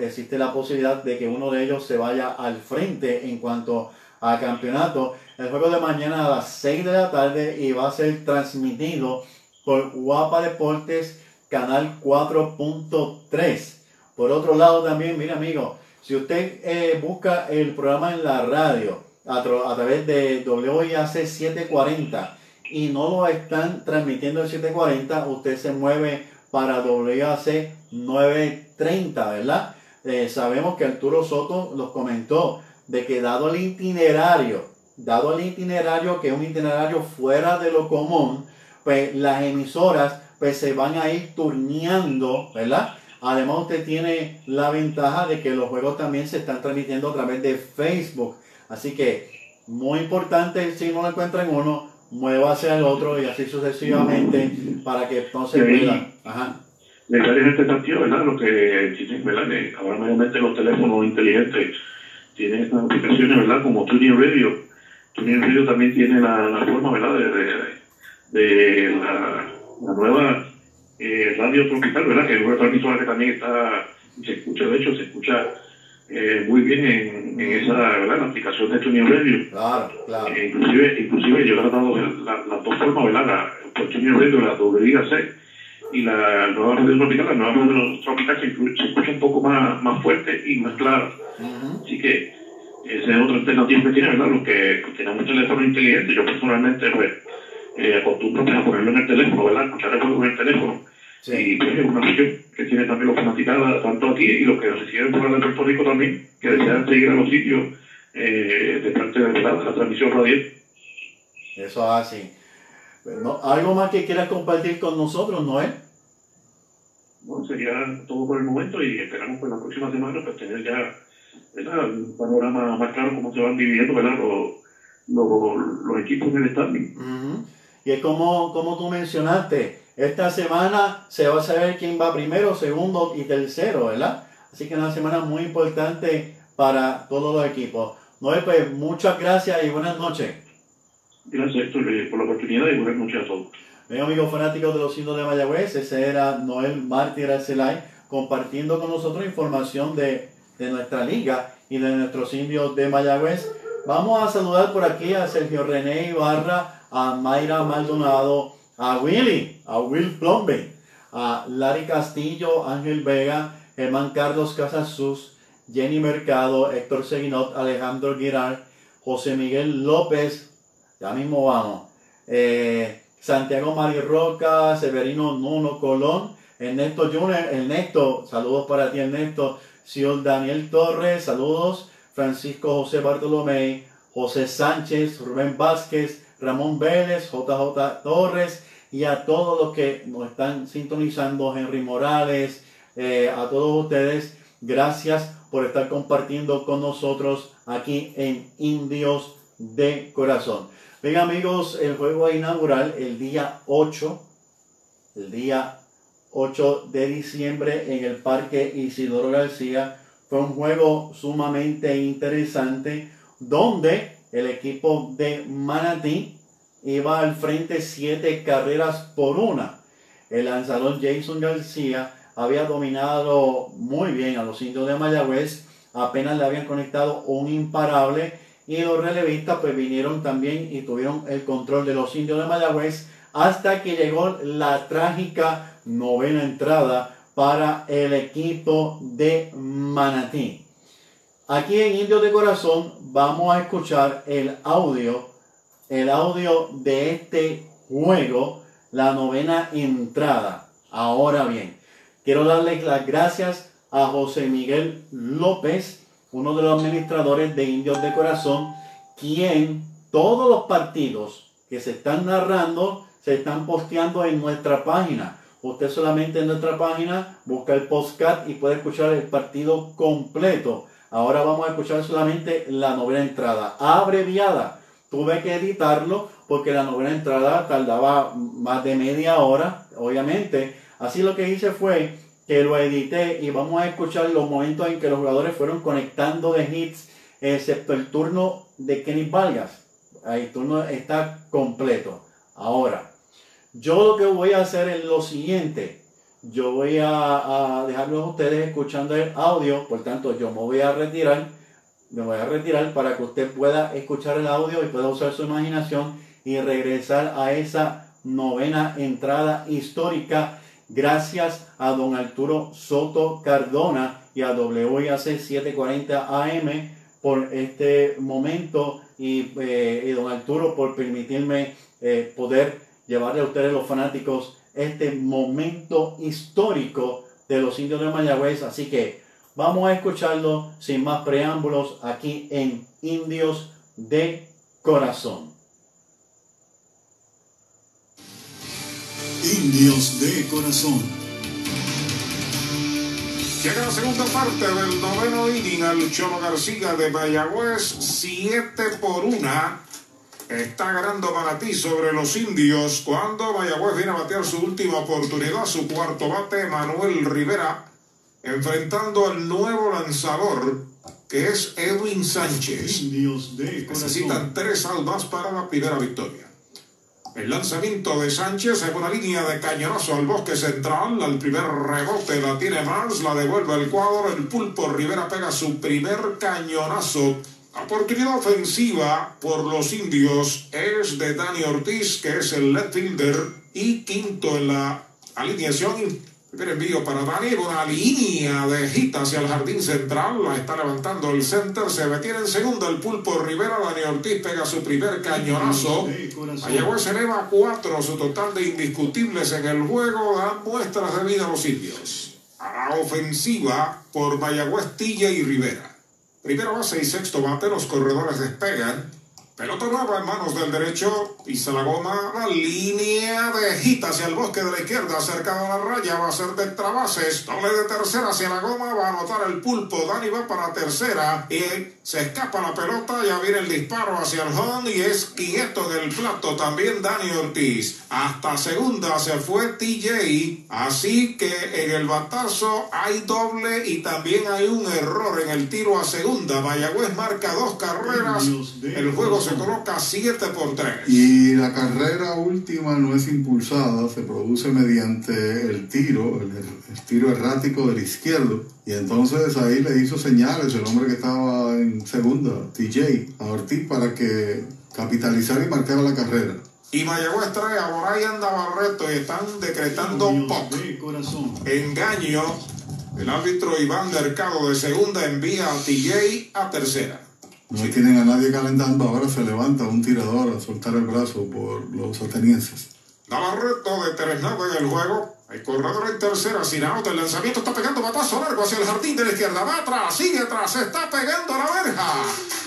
existe la posibilidad de que uno de ellos se vaya al frente en cuanto a campeonato. El juego de mañana a las 6 de la tarde y va a ser transmitido por Guapa Deportes, canal 4.3. Por otro lado también, mira amigo, si usted eh, busca el programa en la radio, a, través de WIAC 740 y no lo están transmitiendo en 740, usted se mueve para WIAC 930, ¿verdad? Eh, sabemos que Arturo Soto los comentó de que dado el itinerario, dado el itinerario que es un itinerario fuera de lo común, pues las emisoras pues se van a ir turneando, ¿verdad? Además usted tiene la ventaja de que los juegos también se están transmitiendo a través de Facebook. Así que muy importante, si no lo encuentra en uno, muévase al otro y así sucesivamente para que entonces pueda. Ajá. En este sentido, ¿verdad? Lo que tienen, ¿verdad? Que ahora nuevamente los teléfonos inteligentes tienen estas aplicaciones, ¿verdad? Como Tuning Radio. Tuning Radio también tiene la, la forma, ¿verdad? De, de, la, la, nueva eh, radio tropical, ¿verdad? Que es una transmisora que también está, se escucha, de hecho, se escucha eh, muy bien en, en esa ¿verdad? la aplicación de Tuning Radio. Claro, claro. Eh, inclusive, inclusive yo he tratado las la dos formas, ¿verdad? La, por Tuning Radio, la WIAC y la nueva radio tropical, la nueva radio tropical se, se escucha un poco más, más fuerte y más clara. Uh -huh. Así que esa es otra alternativa que tiene, ¿verdad? Los que tenemos teléfono inteligente, yo personalmente pues eh, acostumbro pues, a ponerlo en el teléfono, ¿verdad? Escuchar el juego en el teléfono Sí. Y pues, es una región que tiene también los fanaticados, tanto aquí y los que reciben fuera de Puerto Rico también, que desean seguir a los sitios eh, de parte de la, la transmisión radial. Eso es así. Bueno, ¿Algo más que quieras compartir con nosotros, Noel? Bueno, sería todo por el momento y esperamos pues la próxima semana pues tener ya ¿verdad? un panorama más claro cómo se van dividiendo ¿verdad? Los, los, los equipos en el standing. Uh -huh. Y es como, como tú mencionaste, esta semana se va a saber quién va primero, segundo y tercero, ¿verdad? Así que es una semana muy importante para todos los equipos. Noel, pues muchas gracias y buenas noches. Gracias, Héctor, por la oportunidad y buenas noches a todos. Bien, amigos fanáticos de los signos de Mayagüez, ese era Noel Mártir Arcelay compartiendo con nosotros información de, de nuestra liga y de nuestros indios de Mayagüez. Vamos a saludar por aquí a Sergio René Ibarra, a Mayra Maldonado, a Willy, a Will Plumby, a Larry Castillo, Ángel Vega, Germán Carlos Casasus, Jenny Mercado, Héctor Seguinot, Alejandro Giral, José Miguel López, ya mismo vamos, eh, Santiago Roca, Severino Nuno Colón, Ernesto Junior, Ernesto, saludos para ti Ernesto, Señor Daniel Torres, saludos, Francisco José Bartolomé, José Sánchez, Rubén Vázquez, Ramón Vélez, JJ Torres y a todos los que nos están sintonizando, Henry Morales, eh, a todos ustedes, gracias por estar compartiendo con nosotros aquí en Indios de Corazón. Venga amigos, el juego inaugural el día 8, el día 8 de diciembre en el Parque Isidoro García. Fue un juego sumamente interesante donde el equipo de Manatí iba al frente siete carreras por una. El lanzador Jason García había dominado muy bien a los indios de Mayagüez, apenas le habían conectado un imparable y los relevistas pues vinieron también y tuvieron el control de los indios de Mayagüez hasta que llegó la trágica novena entrada para el equipo de Manatí. Aquí en Indios de Corazón vamos a escuchar el audio, el audio de este juego, la novena entrada. Ahora bien, quiero darles las gracias a José Miguel López, uno de los administradores de Indios de Corazón, quien todos los partidos que se están narrando se están posteando en nuestra página. Usted solamente en nuestra página busca el postcat y puede escuchar el partido completo. Ahora vamos a escuchar solamente la novena entrada, abreviada. Tuve que editarlo porque la novena entrada tardaba más de media hora, obviamente. Así lo que hice fue que lo edité y vamos a escuchar los momentos en que los jugadores fueron conectando de hits, excepto el turno de Kenny Vargas. El turno está completo. Ahora, yo lo que voy a hacer es lo siguiente. Yo voy a, a dejarlos a ustedes escuchando el audio, por tanto yo me voy a retirar, me voy a retirar para que usted pueda escuchar el audio y pueda usar su imaginación y regresar a esa novena entrada histórica. Gracias a don Arturo Soto Cardona y a WIAC 740 AM por este momento y, eh, don Arturo por permitirme eh, poder llevarle a ustedes los fanáticos este momento histórico de los indios de Mayagüez. Así que vamos a escucharlo sin más preámbulos aquí en Indios de Corazón. Indios de Corazón. Llega la segunda parte del noveno inning al Cholo García de Mayagüez, 7 por 1 está ganando Manatí sobre los indios cuando Mayagüez viene a batear su última oportunidad, su cuarto bate, Manuel Rivera, enfrentando al nuevo lanzador que es Edwin Sánchez. Indios de Necesitan tres salvas para la primera victoria. El lanzamiento de Sánchez es una línea de cañonazo al bosque central. Al primer rebote la tiene Mars, la devuelve el cuadro. El pulpo Rivera pega su primer cañonazo Oportunidad ofensiva por los indios es de Dani Ortiz, que es el left fielder y quinto en la alineación. Primer envío para Dani, una línea de gita hacia el jardín central, la está levantando el center, se detiene en segunda el pulpo Rivera, Dani Ortiz pega su primer cañonazo. Mayagüez se eleva cuatro, su total de indiscutibles en el juego, dan muestras de vida a los indios. A la ofensiva por Mayagüez, Tilla y Rivera. Primero base y sexto bate, los corredores despegan. Pelota nueva en manos del derecho, pisa la goma, la línea de gita hacia el bosque de la izquierda, cerca de la raya, va a ser de trabases, doble de tercera hacia la goma, va a anotar el pulpo, Dani va para tercera y se escapa la pelota, ya viene el disparo hacia el home y es quieto en el plato. También Dani Ortiz. Hasta segunda se fue TJ, así que en el batazo hay doble y también hay un error en el tiro a segunda. Mayagüez marca dos carreras, el juego se coloca 7 por 3. Y la carrera última no es impulsada, se produce mediante el tiro, el, el tiro errático del izquierdo. Y entonces ahí le hizo señales el hombre que estaba en segunda, TJ, a Ortiz, para que capitalizara y marcara la carrera. Y Mayagüez trae a Brian Navarreto y están decretando POC. de corazón. Engaño. El árbitro Iván Mercado de segunda envía a TJ a tercera. No tienen a nadie calentando, ahora se levanta un tirador a soltar el brazo por los atenienses. Navarreto de tres nada en el juego. El corredor en tercera, sin out. El lanzamiento está pegando batazo largo hacia el jardín de la izquierda. Va atrás, sigue atrás, está pegando a la verja.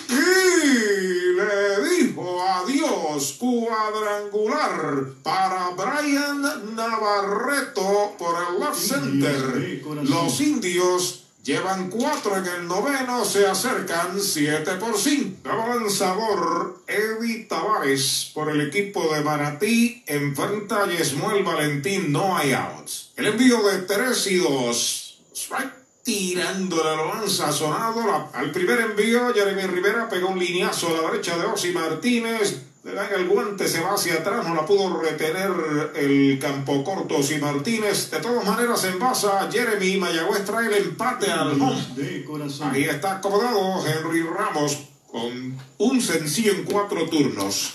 Y le dijo adiós cuadrangular para Brian Navarreto por el left center. Los indios Llevan cuatro en el noveno, se acercan siete por cinco. Avanzador Eddie Tavares por el equipo de Manatí enfrenta a Yesmuel Valentín, no hay outs. El envío de 3 y 2. Strike tirándole lo lanza sonado. Al primer envío, Jeremy Rivera pegó un lineazo a la derecha de Osi Martínez. Le dan el guante, se va hacia atrás, no la pudo retener el campo corto Osi Martínez. De todas maneras, envasa Jeremy Mayagüez trae el empate al home. de corazón. Ahí está acomodado Henry Ramos con un sencillo en cuatro turnos.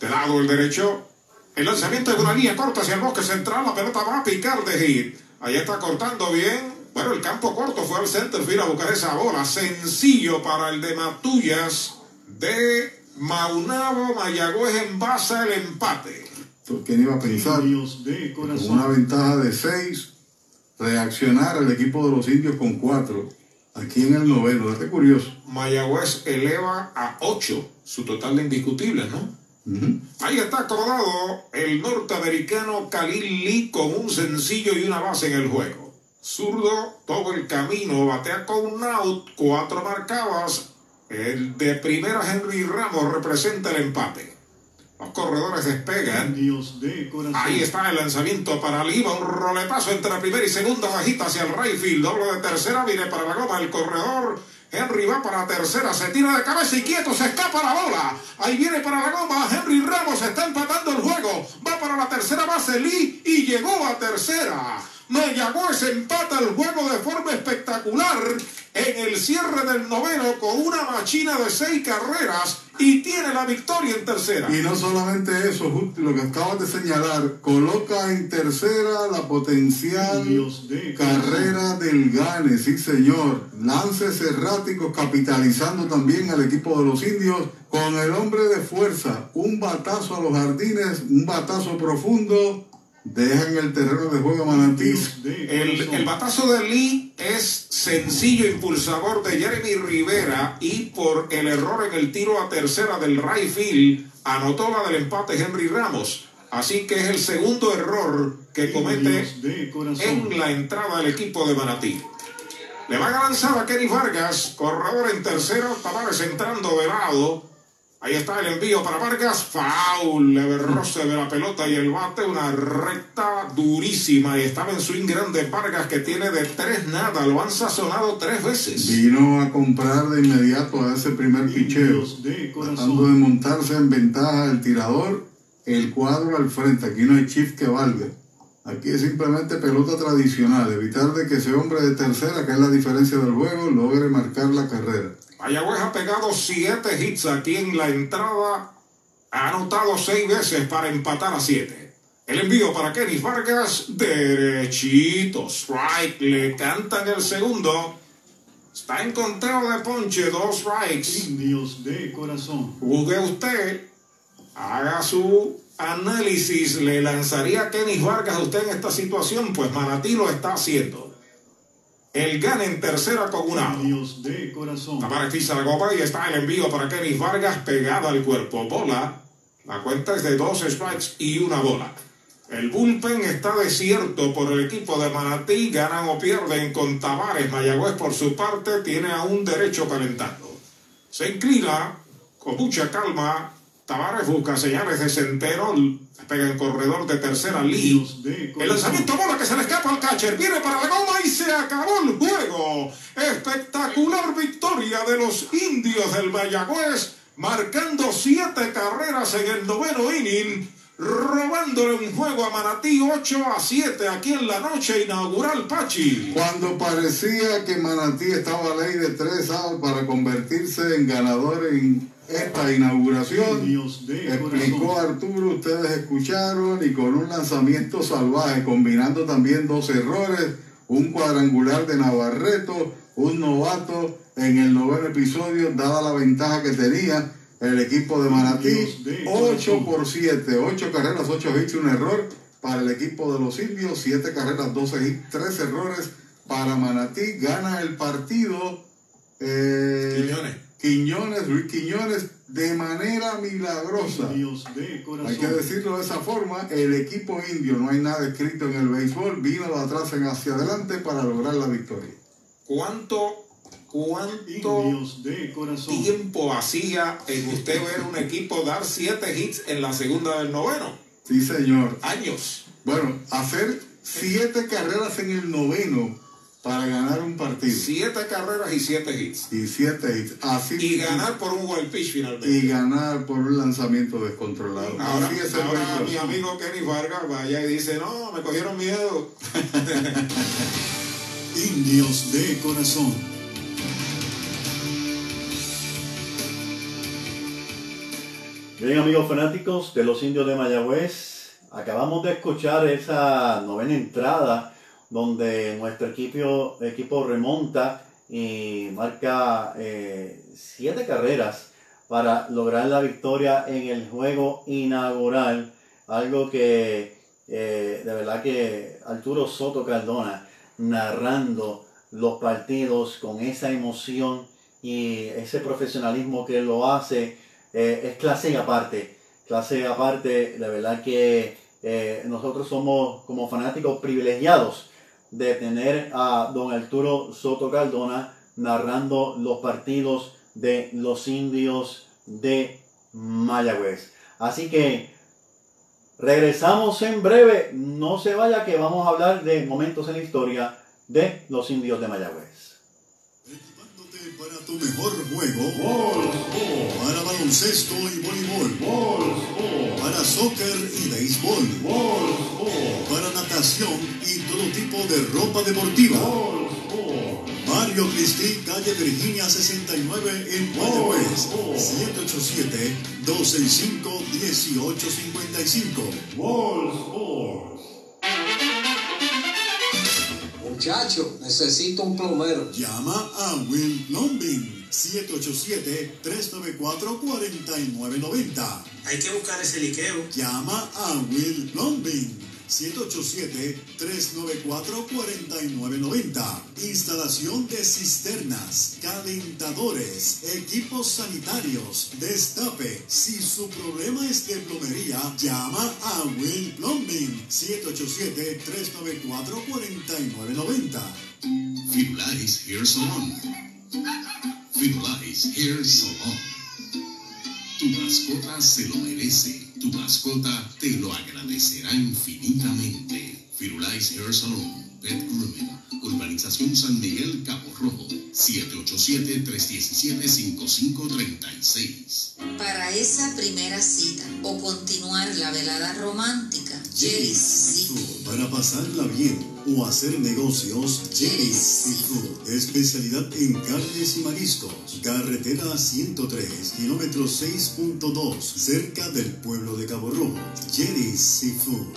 De lado el derecho. El lanzamiento de una línea corta hacia el bosque central. La pelota va a picar de hit. Ahí está cortando bien. Bueno, el campo corto fue al center field a buscar esa bola. Sencillo para el de Matullas de Maunabo. Mayagüez envasa el empate. ¿Quién iba a pensar? Con una ventaja de 6, reaccionar el equipo de los indios con 4. Aquí en el noveno, qué curioso. Mayagüez eleva a 8 su total de indiscutibles, ¿no? Ahí está acomodado el norteamericano Khalil Lee con un sencillo y una base en el juego. Zurdo, todo el camino, batea con un out, cuatro marcadas. El de primera Henry Ramos representa el empate. Los corredores despegan. De. Ahí está el lanzamiento para Liva, un roletazo entre la primera y segunda bajita hacia el right field, doble de tercera, viene para la goma el corredor. Henry va para tercera, se tira de cabeza y quieto, se escapa la bola. Ahí viene para la goma, Henry Ramos está empatando el juego. Va para la tercera base Lee y llegó a tercera. Mayagüez empata el juego de forma espectacular en el cierre del noveno con una machina de seis carreras y tiene la victoria en tercera. Y no solamente eso, lo que acabas de señalar, coloca en tercera la potencial de carrera del Gane, sí señor. Lances erráticos capitalizando también al equipo de los indios con el hombre de fuerza. Un batazo a los jardines, un batazo profundo. Dejan el terreno de juego a Manatí. El, el batazo de Lee es sencillo impulsador de Jeremy Rivera y por el error en el tiro a tercera del right field anotó la del empate Henry Ramos. Así que es el segundo error que comete en la entrada del equipo de Manatí. Le van a lanzar a Kenny Vargas, corredor en tercero, Tavares entrando de lado. Ahí está el envío para Vargas, foul, leve roce de la pelota y el bate, una recta durísima. Y estaba en swing grande Vargas que tiene de tres nada, lo han sazonado tres veces. Vino a comprar de inmediato a ese primer picheo. De Tratando de montarse en ventaja el tirador, el cuadro al frente. Aquí no hay shift que valga. Aquí es simplemente pelota tradicional. Evitar de que ese hombre de tercera, que es la diferencia del juego, logre marcar la carrera. Mayagüez ha pegado siete hits aquí en la entrada. Ha anotado seis veces para empatar a siete. El envío para Kenny Vargas, derechito, strike, le cantan el segundo. Está en conteo de ponche, dos strikes. Indios de corazón. Juzgue usted, haga su análisis. ¿Le lanzaría a Kenny Vargas a usted en esta situación? Pues Manatí lo está haciendo. El gana en tercera con un out. Indios de corazón. La copa y está el envío para Kenny Vargas pegado al cuerpo. Bola. La cuenta es de dos strikes y una bola. El bullpen está desierto por el equipo de Manatí. Ganan o pierden con Tavares. Mayagüez, por su parte, tiene aún derecho calentando. Se inclina con mucha calma. Tavares busca señales de centero. Pega en corredor de tercera Lee. El lanzamiento bola que se le escapa al catcher. Viene para la goma y se acabó el juego. Espectacular victoria de los indios del Mayagüez marcando siete carreras en el noveno inning, robándole un juego a Manatí 8 a 7 aquí en la noche inaugural Pachi. Cuando parecía que Manatí estaba a ley de tres outs para convertirse en ganador en esta inauguración, Dios de explicó corazón. Arturo, ustedes escucharon, y con un lanzamiento salvaje, combinando también dos errores, un cuadrangular de Navarreto, un novato en el noveno episodio, dada la ventaja que tenía el equipo de Manatí, de 8 por 7, 8 carreras, 8 hits, un error para el equipo de los indios, 7 carreras, 12 hits, 3 errores para Manatí, gana el partido. eh, Quiñones. Luis Quiñones, de manera milagrosa. Dios de Hay que decirlo de esa forma, el equipo indio, no hay nada escrito en el béisbol, vino de atrás en hacia adelante para lograr la victoria. ¿Cuánto, cuánto Dios de corazón. tiempo hacía en usted ver un equipo dar siete hits en la segunda del noveno? Sí, señor. Años. Bueno, hacer siete carreras en el noveno para ganar un partido. Siete carreras y siete hits. Y siete hits. Así Y ganar por un wild pitch finalmente. y ganar por un lanzamiento descontrolado. Ahora, Así es ahora mi amigo Kenny Vargas vaya y dice, no, me cogieron miedo. Indios de corazón. Bien, amigos fanáticos de los indios de Mayagüez, acabamos de escuchar esa novena entrada donde nuestro equipo, equipo remonta y marca eh, siete carreras para lograr la victoria en el juego inaugural. Algo que eh, de verdad que Arturo Soto Cardona narrando los partidos con esa emoción y ese profesionalismo que lo hace eh, es clase aparte. Clase aparte, la verdad que eh, nosotros somos como fanáticos privilegiados de tener a don Arturo Soto Cardona narrando los partidos de los indios de Mayagüez. Así que regresamos en breve. No se vaya que vamos a hablar de momentos en la historia de los indios de Mayagüez. Tu mejor juego. Para baloncesto y voleibol. Para soccer y béisbol. Para natación y todo tipo de ropa deportiva. Mario Cristi, calle Virginia 69 en Mayagüez. 787-265-1855. Muchacho, necesito un plomero. Llama a Will Plumbing 787-394-4990. Hay que buscar ese liqueo. Llama a Will Plumbing 787-394-4990. Instalación de cisternas, calentadores, equipos sanitarios, destape. Si su problema es de plomería, llama a Will Plumbing 787-394-4990. Firulais Hair Salon. Firulais Hair Salon. Tu mascota se lo merece. Tu mascota te lo agradecerá infinitamente. Firulais Hair Salon. Pet Grooming. Urbanización San Miguel, Cabo Rojo. 787-317-5536. Para esa primera cita o continuar la velada romántica, Jerry's Seafood. Para pasarla bien o hacer negocios, Jerry's Seafood. Especialidad en carnes y mariscos. Carretera 103, kilómetro 6.2, cerca del pueblo de Cabo Rojo. Jerry's Seafood.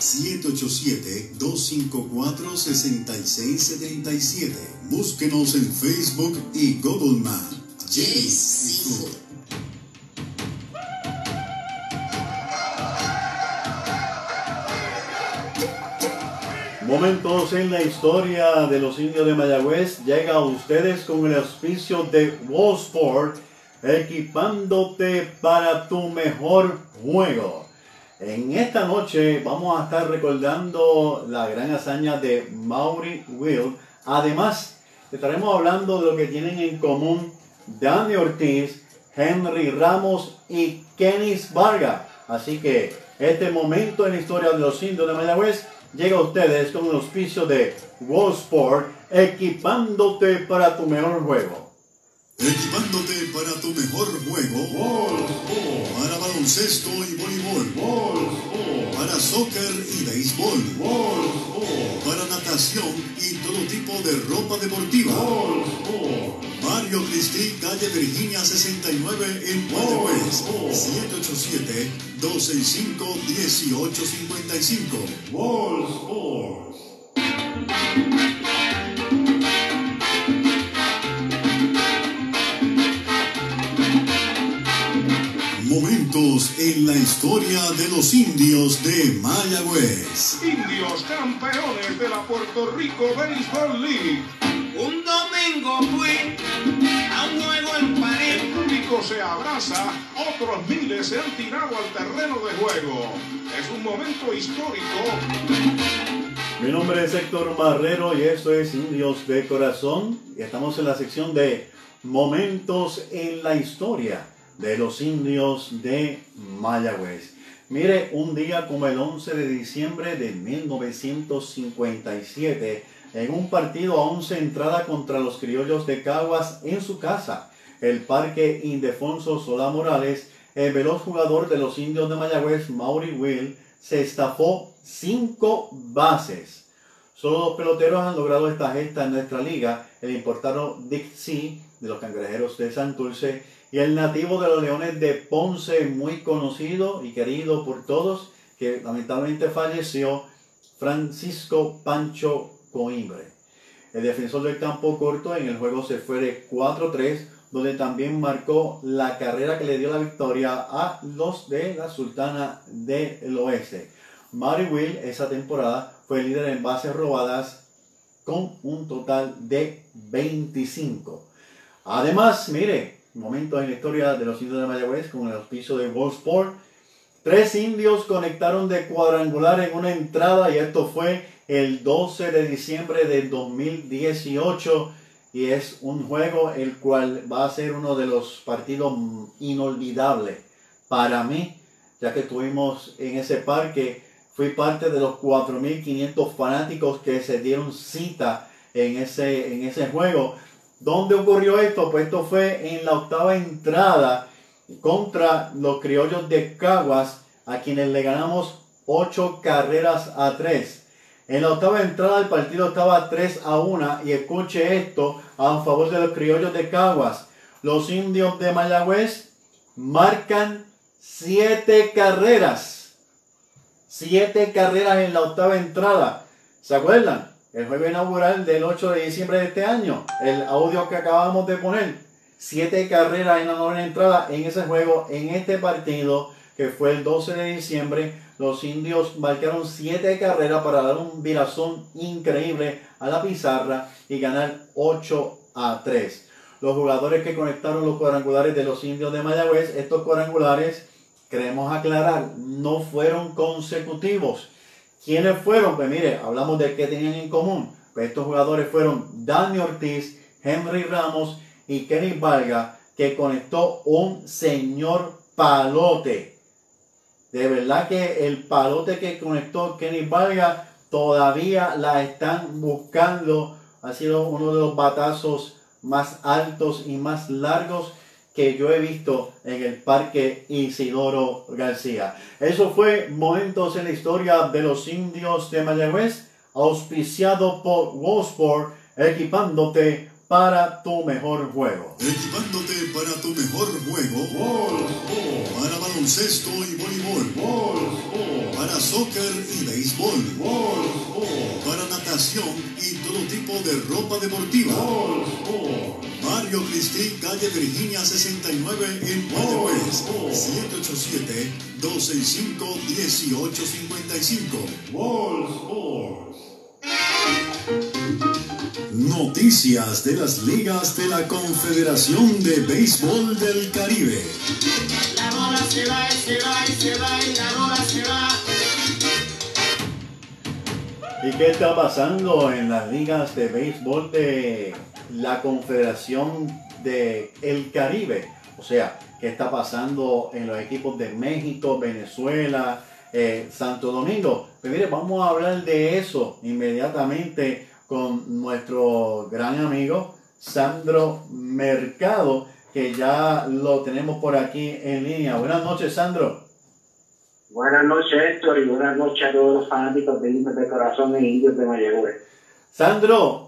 787-254-6677. Búsquenos en Facebook y Google Maps. Jerry's Seafood. Momentos en la historia de los indios de Mayagüez llega a ustedes con el auspicio de Wallsport, equipándote para tu mejor juego. En esta noche vamos a estar recordando la gran hazaña de Maury Will. Además, estaremos hablando de lo que tienen en común Danny Ortiz, Henry Ramos y Kenis Vargas. Así que este momento en la historia de los indios de Mayagüez llega a ustedes con el auspicio de Wallsport, equipándote para tu mejor juego. Equipándote para tu mejor juego. Para baloncesto y voleibol. Para soccer y béisbol. Para natación y todo tipo de ropa deportiva. Mario Cristi, calle Virginia 69 en Guatemala. 787-265-1855. Wall Sports. Momentos en la historia de los indios de Mayagüez. Indios campeones de la Puerto Rico Baseball League. Un domingo fui a un juego en París. El público se abraza, otros miles se han tirado al terreno de juego. Es un momento histórico. Mi nombre es Héctor Marrero y esto es Indios de Corazón y estamos en la sección de Momentos en la Historia de los Indios de Mayagüez. Mire, un día como el 11 de diciembre de 1957, en un partido a 11 entrada contra los criollos de Caguas en su casa, el Parque Indefonso Solá Morales, el veloz jugador de los Indios de Mayagüez, Maury Will, se estafó cinco bases. Solo dos peloteros han logrado esta gesta en nuestra liga, el importado Dick C. de los Cangrejeros de Santurce y el nativo de los Leones de Ponce, muy conocido y querido por todos, que lamentablemente falleció, Francisco Pancho Coimbre. El defensor del campo corto en el juego se fue de 4-3, donde también marcó la carrera que le dio la victoria a los de la Sultana del Oeste. Mary Will esa temporada fue líder en bases robadas con un total de 25. Además, mire, momento en la historia de los indios de Mayagüez con el auspicio de World Sport. Tres indios conectaron de cuadrangular en una entrada y esto fue el 12 de diciembre de 2018 y es un juego el cual va a ser uno de los partidos inolvidables para mí, ya que estuvimos en ese parque, fui parte de los 4.500 fanáticos que se dieron cita en ese, en ese juego. ¿Dónde ocurrió esto? Pues esto fue en la octava entrada contra los criollos de Caguas, a quienes le ganamos 8 carreras a 3. En la octava entrada el partido estaba 3 a 1 y escuche esto a favor de los criollos de Caguas. Los indios de Mayagüez marcan 7 carreras. 7 carreras en la octava entrada. ¿Se acuerdan? El juego inaugural del 8 de diciembre de este año. El audio que acabamos de poner. 7 carreras en la novena entrada en ese juego, en este partido que fue el 12 de diciembre los indios marcaron siete carreras para dar un virazón increíble a la pizarra y ganar 8 a 3. Los jugadores que conectaron los cuadrangulares de los indios de Mayagüez, estos cuadrangulares, queremos aclarar, no fueron consecutivos. ¿Quiénes fueron? Pues mire, hablamos de qué tenían en común. Pues estos jugadores fueron Dani Ortiz, Henry Ramos y Kenny Valga, que conectó un señor palote. De verdad que el palote que conectó Kenny Vargas todavía la están buscando. Ha sido uno de los batazos más altos y más largos que yo he visto en el Parque Isidoro García. Eso fue momentos en la historia de los indios de Mayagüez, auspiciado por Wallsport, equipándote para tu mejor juego. Equipándote para tu mejor juego. Para baloncesto y voleibol. Para soccer y béisbol. Para natación y todo tipo de ropa deportiva. Mario Cristi, calle Virginia 69 en Guatemala. 787-265-1855. Wall Sports. Noticias de las ligas de la Confederación de Béisbol del Caribe. La bola se va, se va, se va, y la bola se va. ¿Y qué está pasando en las ligas de béisbol de la Confederación de el Caribe? O sea, ¿qué está pasando en los equipos de México, Venezuela, eh, Santo Domingo? Pues mire, vamos a hablar de eso inmediatamente con nuestro gran amigo Sandro Mercado, que ya lo tenemos por aquí en línea. Buenas noches, Sandro. Buenas noches, Héctor, y buenas noches a todos los fanáticos de Indios de Corazón e Indios de Mayagüez. Sandro,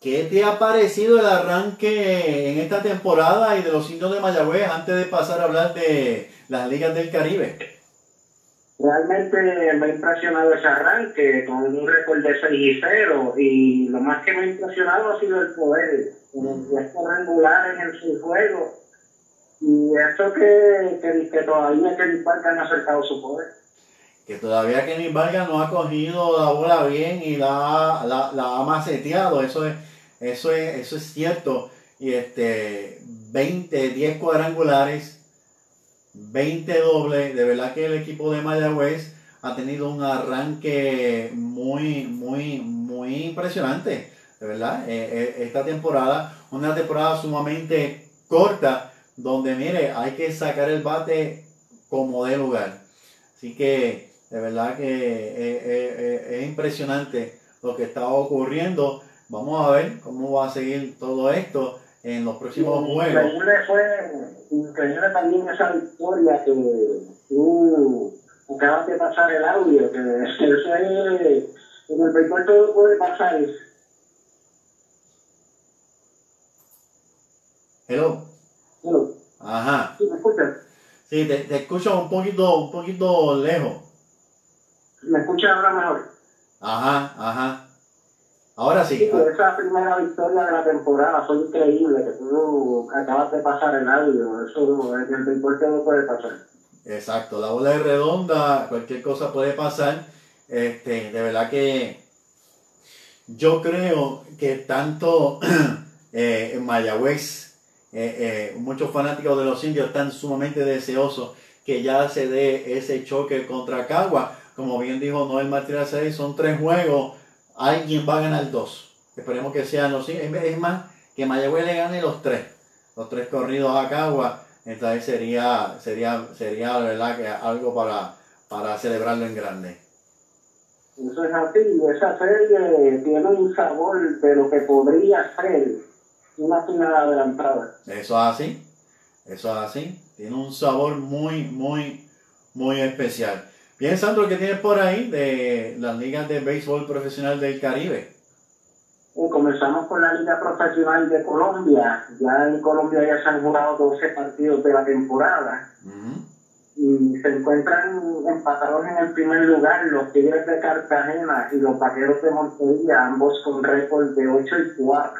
¿qué te ha parecido el arranque en esta temporada y de los Indios de Mayagüez antes de pasar a hablar de las ligas del Caribe? Realmente me ha impresionado ese arranque con un récord de 6 y 0 y lo más que me ha impresionado ha sido el poder, con 10 cuadrangulares en su juego y eso que, que, que todavía Kenny Parker no ha acercado su poder. Que todavía Kenny Vargas no ha cogido la bola bien y la, la, la ha maceteado, eso es, eso es, eso es cierto. Y este 20, 10 cuadrangulares, 20 dobles, de verdad que el equipo de Mayagüez ha tenido un arranque muy, muy, muy impresionante, de verdad. Eh, eh, esta temporada, una temporada sumamente corta, donde mire, hay que sacar el bate como de lugar. Así que de verdad que es, impresionante lo que está ocurriendo. Vamos a ver cómo va a seguir todo esto en los próximos juegos. Increíble fue, increíble también esa victoria que tú acabas de pasar el audio, que eso es, en el béisbol todo puede pasar. Hello. Hello. Ajá. ¿Sí me escuchas? Sí, te, te escucho un poquito, un poquito lejos. ¿Me escuchas ahora mejor? Ajá, ajá. Ahora sí. Sí, esa primera victoria de la temporada fue increíble, que tú acabas de pasar el audio, eso en el béisbol todo puede pasar. Exacto, la bola es redonda, cualquier cosa puede pasar. Este, de verdad que yo creo que tanto eh, en Mayagüez, eh, eh, muchos fanáticos de los indios están sumamente deseosos que ya se dé ese choque contra Cagua. Como bien dijo Noel Martínez, son tres juegos, alguien va a ganar dos. Esperemos que sean los cinco. Es más, que Mayagüez le gane los tres, los tres corridos a Cagua. Entonces sería, sería, sería verdad que algo para, para celebrarlo en grande. Eso es así, esa serie tiene un sabor de lo que podría ser una final adelantada. Eso es así, eso es así. Tiene un sabor muy, muy, muy especial. Bien, Sandro, ¿qué tienes por ahí de las ligas de béisbol profesional del Caribe? Y comenzamos con la Liga Profesional de Colombia. Ya en Colombia ya se han jugado 12 partidos de la temporada. Y se encuentran empatados en el primer lugar los Tigres de Cartagena y los Vaqueros de Montería, ambos con récord de 8 y 4.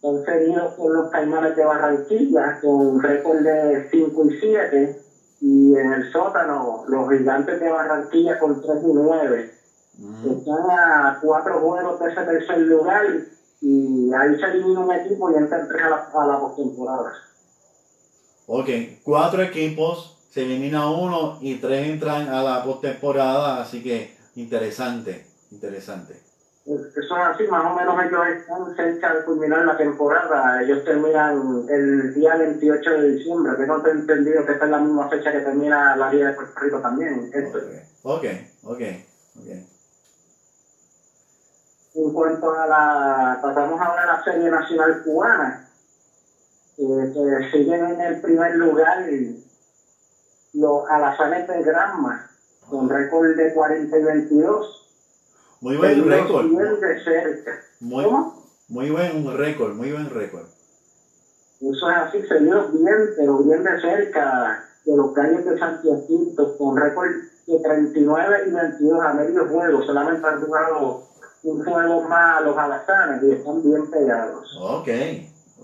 Son seguidos por los Caimanes de Barranquilla con récord de 5 y 7. Y en el sótano, los Gigantes de Barranquilla con 3 y 9 están a cuatro juegos de ese tercer lugar y ahí se elimina un equipo y entra tres a la, a la postemporada. Ok, cuatro equipos, se elimina uno y tres entran a la postemporada, así que interesante, interesante. Eso es así, más o menos ellos están cerca de culminar la temporada. Ellos terminan el día 28 de diciembre, que no te he entendido que esta es la misma fecha que termina la Liga de Puerto Rico también. Esto. Ok, ok, ok. En cuanto a la, pasamos ahora a la Serie Nacional Cubana, eh, que siguen en el primer lugar los Alazanes de Granma, con récord de 40 y 22. Muy buen récord. Muy, muy buen récord, muy buen récord. Eso es así, seguidos bien, pero bien de cerca de los gallos de San Jacinto, con récord de 39 y 22 a medio juego, solamente han jugado un juego más los alazanes y están bien pegados. Ok,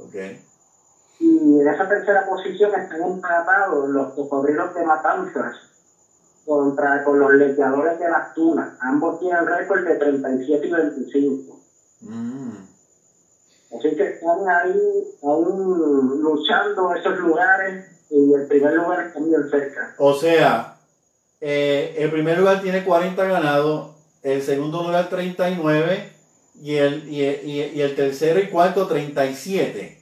ok. Y en esa tercera posición están empatados los cocodrilos de Matanzas contra con los leñadores de las tunas. Ambos tienen récord de 37 y 25. Mm. Así que están ahí aún luchando esos lugares y el primer lugar está bien cerca. O sea, eh, el primer lugar tiene 40 ganados, el segundo lugar 39 y el, y, el- y el- y el tercero y cuarto 37.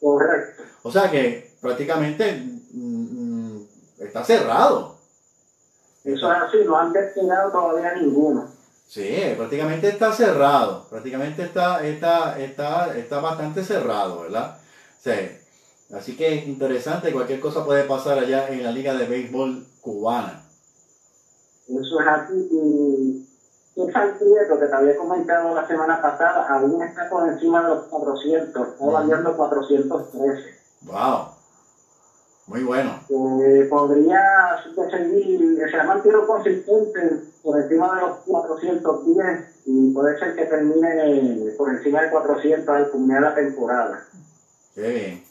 Correcto. O sea que prácticamente mm, mm, está cerrado. Eso es así, no han despegado todavía ninguno. Sí, prácticamente está cerrado, prácticamente está, está, está, está bastante cerrado, ¿verdad? Sí. Así que es interesante, cualquier cosa puede pasar allá en la Liga de Béisbol cubana. Eso es así. Y César Prieto, que te había comentado la semana pasada, aún está por encima de los 400, está valiendo 413. ¡Wow! Muy bueno. Eh, podría seguir, se ha mantenido consistente por encima de los 410 y puede ser que termine por encima de 400 al culminar la temporada. Qué bien.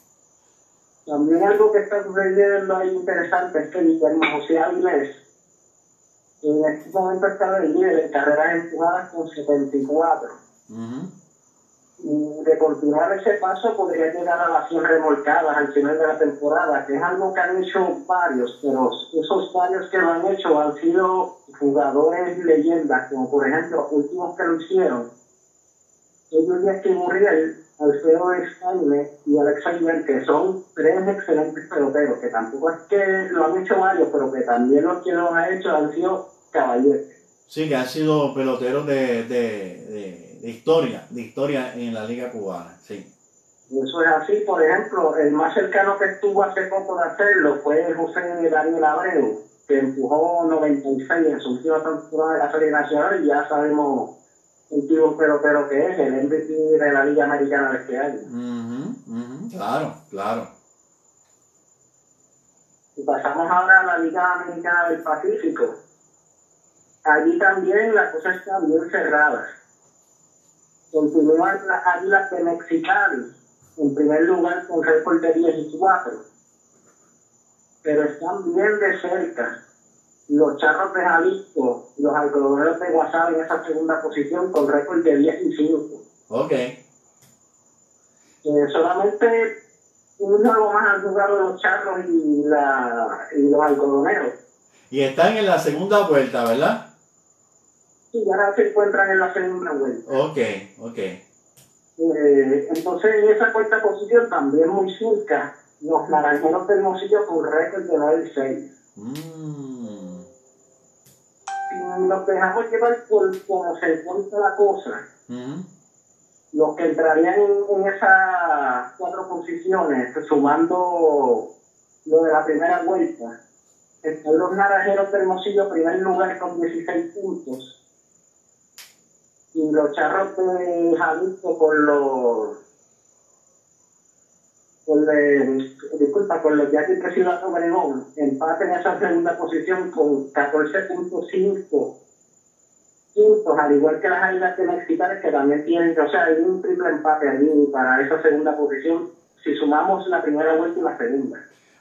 También algo que está sucediendo ahí interesante es que Guillermo José Avilés en este momento está de líder en carreras empujadas con 74. De continuar ese paso podría llegar a las 100 remolcadas al final de la temporada, que es algo que han hecho varios, pero esos varios que lo han hecho han sido jugadores leyendas, como por ejemplo últimos que lo hicieron. Ellos que Murriel, Alfredo España y Alex Aguilar, que son tres excelentes peloteros, que tampoco es que lo han hecho varios, pero que también los que lo han hecho han sido caballeros. Sí, que han sido peloteros de, de de historia, de historia en la liga cubana, sí. Eso es así, por ejemplo, el más cercano que estuvo hace poco de hacerlo fue José Daniel Abreu, que empujó 96 en su última temporada de la Serie Nacional y ya sabemos un tipo pelotero que es, el MVP de la Liga Americana de este año. Claro, claro. Y pasamos ahora a la Liga Americana del Pacífico. Allí también la cosa está bien cerrada continúan las Águilas de Mexicali en primer lugar con récord de 10 y 4. Pero están bien de cerca los Charros de Jalisco y los Algodoneros de Guasave en esa segunda posición con récord de 10 y 5. Ok. Eh, solamente un juego más han jugado los Charros y, la, y los Algodoneros. Y están en la segunda vuelta, ¿verdad? Y ahora se encuentran en la segunda vuelta. Ok, ok. Eh, entonces, en esa cuarta posición, también muy cerca, los naranjeros del Hermosillo con récord de 9 y 6. Mm. Si nos dejamos llevar por cómo se encuentra la cosa, los que entrarían en, esas cuatro posiciones, sumando lo de la primera vuelta, están los naranjeros del Hermosillo, primer lugar con 16 puntos y los charros de Jalisco con los con disculpa, con los Yaquis de Ciudad Obregón empate en esa segunda posición con 14.5 puntos, al igual que las Águilas de Mexicales que también tienen, o sea, hay un triple empate allí para esa segunda posición si sumamos la primera vuelta y la segunda.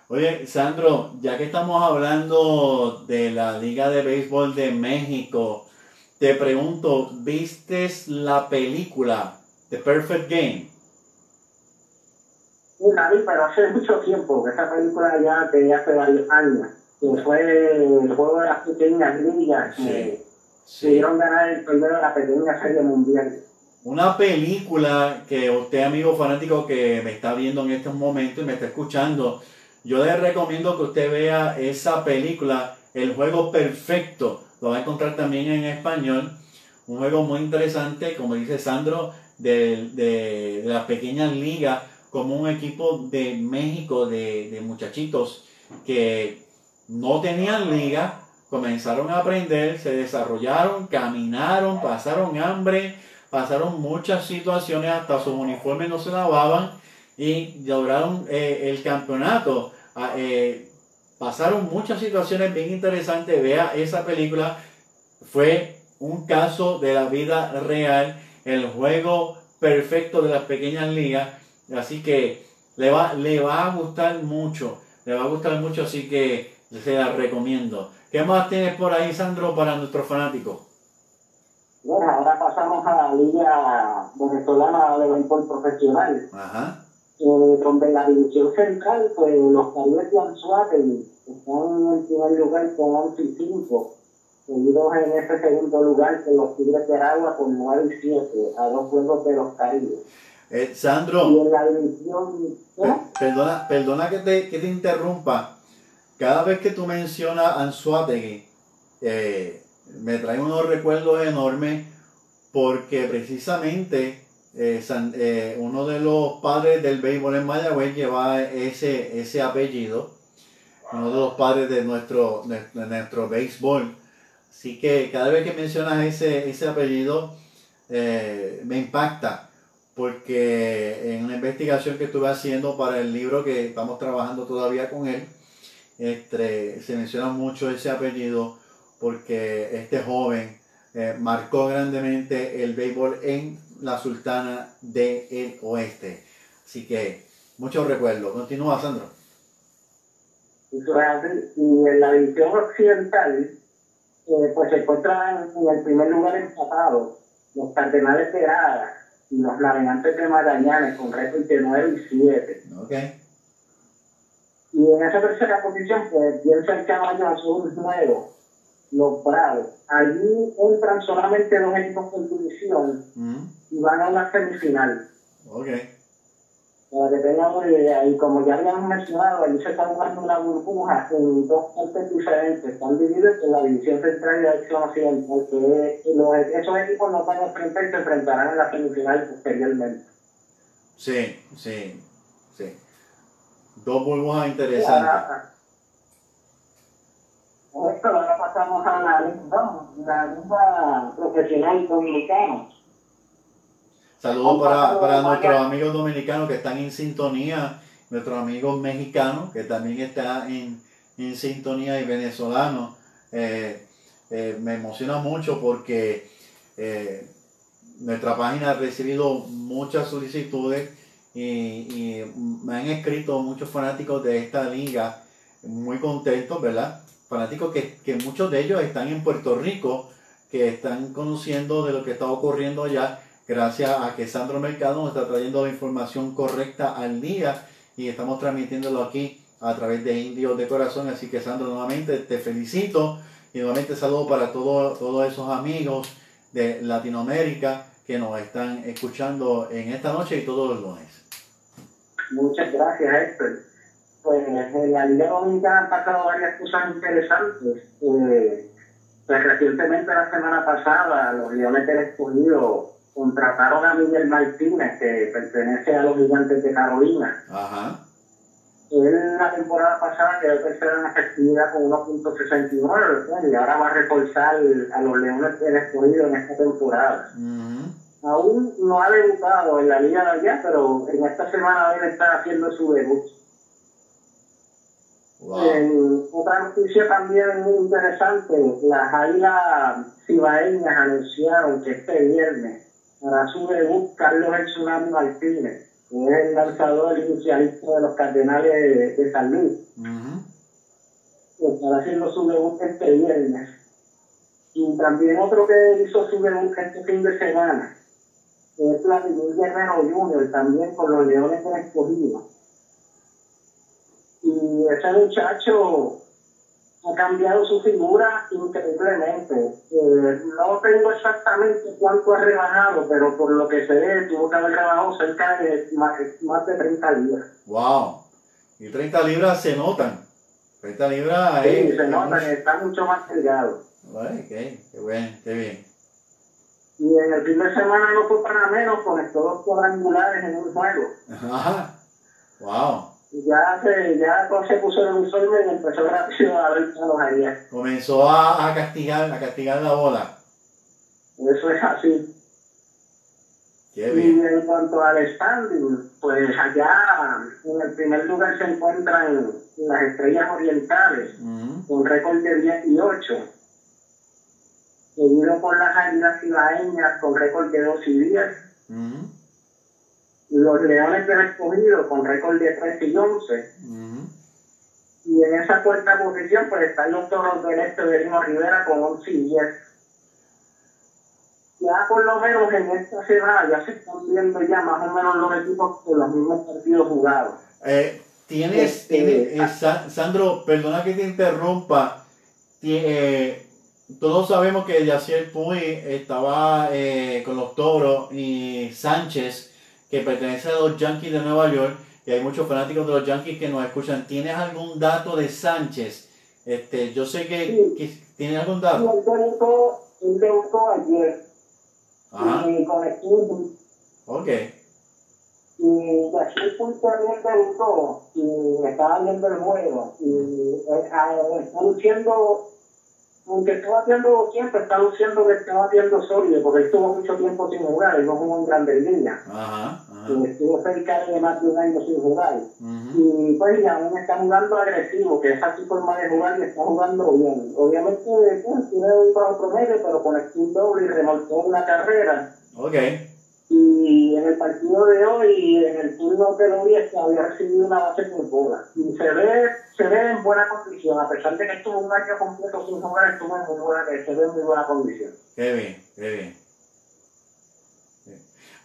Oye, Sandro, ya que estamos hablando de la Liga de Béisbol de México, te pregunto, ¿viste la película The Perfect Game? Sí, la vi, pero hace mucho tiempo, esa película ya de hace varios años, que fue el juego de las pequeñas ligas, que pudieron ganar el primero de la pequeña serie mundial. Una película que usted, amigo fanático que me está viendo en estos momentos y me está escuchando, yo le recomiendo que usted vea esa película, El Juego Perfecto, lo va a encontrar también en español. Un juego muy interesante, como dice Sandro, de, de, las pequeñas ligas, como un equipo de México de, de muchachitos que no tenían liga, comenzaron a aprender, se desarrollaron, caminaron, pasaron hambre, pasaron muchas situaciones, hasta sus uniformes no se lavaban y lograron eh, el campeonato. Ah, eh, pasaron muchas situaciones bien interesantes. Vea esa película. Fue un caso de la vida real, el juego perfecto de las pequeñas ligas. Así que le va, le va a gustar mucho. Le va a gustar mucho, así que se la recomiendo. ¿Qué más tienes por ahí, Sandro, para nuestros fanáticos? Bueno, ahora pasamos a la liga venezolana de béisbol profesional. Ajá. Eh, donde la división central, pues los Caribes de Anzuate están en el primer lugar con 11 y 5, seguidos en ese segundo lugar con los Tigres de Aragua con 9 y 7, a dos juegos de los Caribes. Eh, Sandro, y en la división, perdona, perdona que te, que te interrumpa. Cada vez que tú mencionas Anzuategui, eh, me trae unos recuerdos enormes porque precisamente eh, San- eh, uno de los padres del béisbol en Mayagüez lleva ese, ese apellido, uno de los padres de nuestro, nuestro béisbol. Así que cada vez que mencionas ese, ese apellido eh, me impacta porque en una investigación que estuve haciendo para el libro que estamos trabajando todavía con él, este, se menciona mucho ese apellido porque este joven eh, marcó grandemente el béisbol en la Sultana del Oeste. Así que muchos recuerdos. Continúa, Sandro. Y en la división occidental, eh, pues se encuentran en el primer lugar empatados los Cardenales de Ara y los Navegantes de Magallanes con récord de 9 y 7. Ok. Y en esa tercera posición, pues bien cercano a ellos son nuevo, los Bravos. Allí entran solamente dos equipos por división Mm, y van a una semifinal. ok. Que tengan una idea, y como ya habíamos mencionado, allí se está jugando una burbuja en dos partes diferentes. Están divididos en la división central y la división occidental. Que los, esos equipos no van a enfrentar y se enfrentarán en la semifinal posteriormente. Sí, sí, sí. Dos burbujas interesantes. Ahora, esto ahora pasamos a la liga, la liga profesional dominicana. Saludos para, para nuestros amigos dominicanos que están en sintonía, nuestros amigos mexicanos que también están en, en sintonía y venezolanos. Eh, eh, me emociona mucho porque eh, nuestra página ha recibido muchas solicitudes y, y me han escrito muchos fanáticos de esta liga muy contentos, ¿verdad? Fanáticos que, que muchos de ellos están en Puerto Rico, que están conociendo de lo que está ocurriendo allá gracias a que Sandro Mercado nos está trayendo la información correcta al día y estamos transmitiéndolo aquí a través de Indios de Corazón. Así que Sandro, nuevamente te felicito y nuevamente saludo para todo- todos esos amigos de Latinoamérica que nos están escuchando en esta noche y todos los lunes. Muchas gracias, Héctor. Pues en la Liga Dominicana han pasado varias cosas interesantes. Eh, pues recientemente, la semana pasada, los Leones del Escogido contrataron a Miguel Martínez, que pertenece a los Gigantes de Carolina. Ajá. Él la temporada pasada quedó tercero en efectividad con 1.69 pues, y ahora va a reforzar a los Leones del Escogido en esta temporada. Ujú. Aún no ha debutado en la liga de allá, pero en esta semana debe estar haciendo su debut. Wow. Otra noticia también muy interesante, las águilas cibaeñas anunciaron que este viernes hará su debut Carlos El Tsunami Martínez, que es el lanzador inicialista de los Cardenales de, de San Luis. Ujú. Estará haciendo su debut este viernes. Y también otro que hizo su debut este fin de semana es Vladimir Guerrero Jr., también con los Leones del Escogido. Y ese muchacho ha cambiado su figura increíblemente. Eh, no tengo exactamente cuánto ha rebajado, pero por lo que se ve, tuvo que haber rebajado cerca de más, más de 30 libras. Wow. Y 30 libras se notan. 30 libras Sí, es- se es nota mucho. que está mucho más delgado. Ay, qué, qué bien, qué bien. Y en el primer semana no fue para menos, conectó dos cuadrangulares en un juego. Ajá. Wow. Y ya se, ya se puso el uniforme y empezó rápido a ver palos ahí. Comenzó a, a castigar, a castigar la bola. Eso es así. Qué Y bien. en cuanto al standing, pues allá en el primer lugar se encuentran las estrellas orientales Ujú. con récord de 18, seguido por las águilas cibaeñas con récord de 2 y 10, Ujú. Los leones del escogido con récord de 13 y 11, Ujú. y en esa cuarta posición pues están los toros del este de Lino Rivera con 11 y 10. Ya por lo menos en esta semana ya se están viendo ya más o menos los equipos con los mismos partidos jugados. Eh, tienes, Este, tienes- eh, Sa- Sandro, perdona que te interrumpa. Eh, todos sabemos que Yacier Puy estaba con los toros y Sánchez, que pertenece a los Yankees de Nueva York, y hay muchos fanáticos de los Yankees que nos escuchan. ¿Tienes algún dato de Sánchez Este, yo sé que, que tiene algún dato. debutó, él debutó ayer Ajá, y con el club. ok. Y Puig también debutó y estaba viendo el juego. Y eh, ah, está luciendo, aunque está batiendo siempre, está luciendo que está batiendo sólido, porque estuvo mucho tiempo sin jugar, él no jugó en Grandes Ligas. Ajá, ajá. Y estuvo cerca de más de un año sin jugar. Y pues y aún está jugando agresivo, que esa su forma de jugar y está jugando bien. Obviamente pues, tiene un bajo promedio, pero con el doble y remolcó una carrera. Ok, Y en el partido de hoy, en el turno que lo vi, es que había recibido una base por bola. Y se ve, se ve en buena condición, a pesar de que estuvo un año completo sin jugar, estuvo en muy buena, se ve en muy buena condición. qué bien, qué bien.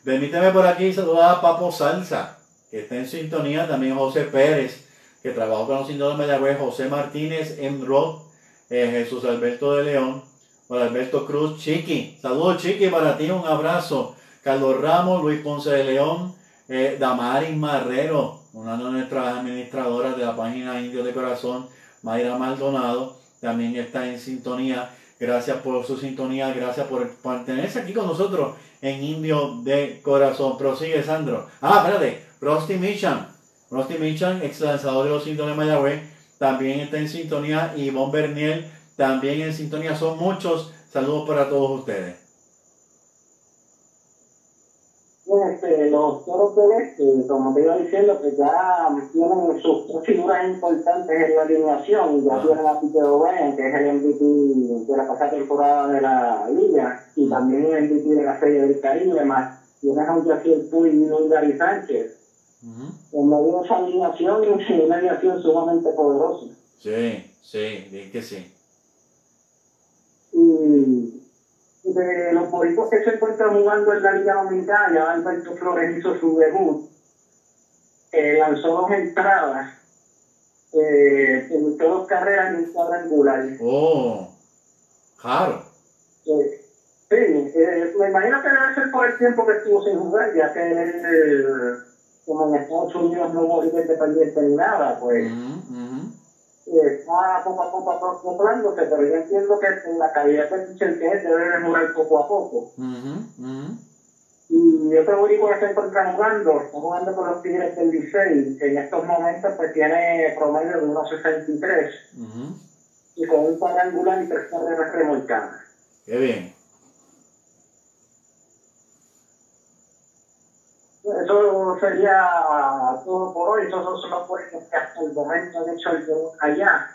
Permíteme por aquí saludar a Papo Salsa, que está en sintonía, también José Pérez, que trabajó con los indios de Mayagüez, José Martínez en Rock, eh, Jesús Alberto de León, Juan Alberto Cruz, Chiqui, saludos Chiqui para ti, un abrazo. Carlos Ramos, Luis Ponce de León, eh, Damaris Marrero, una de nuestras administradoras de la página Indios de Corazón, Mayra Maldonado, también está en sintonía. Gracias por su sintonía, gracias por mantenerse aquí con nosotros en Indio de Corazón. Prosigue, Sandro. Ah, espérate, Rusty Michan. Rusty Michan, ex lanzador de los Indios de Mayagüez, también está en sintonía. Y Ivonne Berniel, también en sintonía. Son muchos. Saludos para todos ustedes. Este, los toros del este, como te iba diciendo, que ya tienen sus tres figuras importantes en la alineación. Ya tienen a Peter O'Brien, que es el MVP de la pasada temporada de la Liga, y también el MVP de la Serie del Caribe, más tienes a un Jaciel Puy y un Gary Sánchez. En medio de esa alineación, una alineación sumamente poderosa. Sí, sí, di que sí. Y de los boricuas que se encuentran jugando en la Liga Dominicana, ya Alberto Flores hizo su debut, eh, lanzó dos entradas, eh, en dos carreras y un cuadrangular. Oh, claro. Eh, sí, eh, me imagino que debe ser por el tiempo que estuvo sin jugar, ya que él, como en Estados Unidos no hubo liga independiente ni nada, pues está poco a poco acoplándose, pero yo entiendo que la calidad de pitcher que debe mejorar poco a poco. Ujú, ujú. Y otro único que encuentra jugando, está jugando con los Tigres del Licey, que en estos momentos pues tiene promedio de 1.63 Ujú. y con un cuadrangular y tres carreras remolcadas. Qué bien. Eso sería todo por hoy, esos son los puestos que hasta el momento han hecho el debut allá.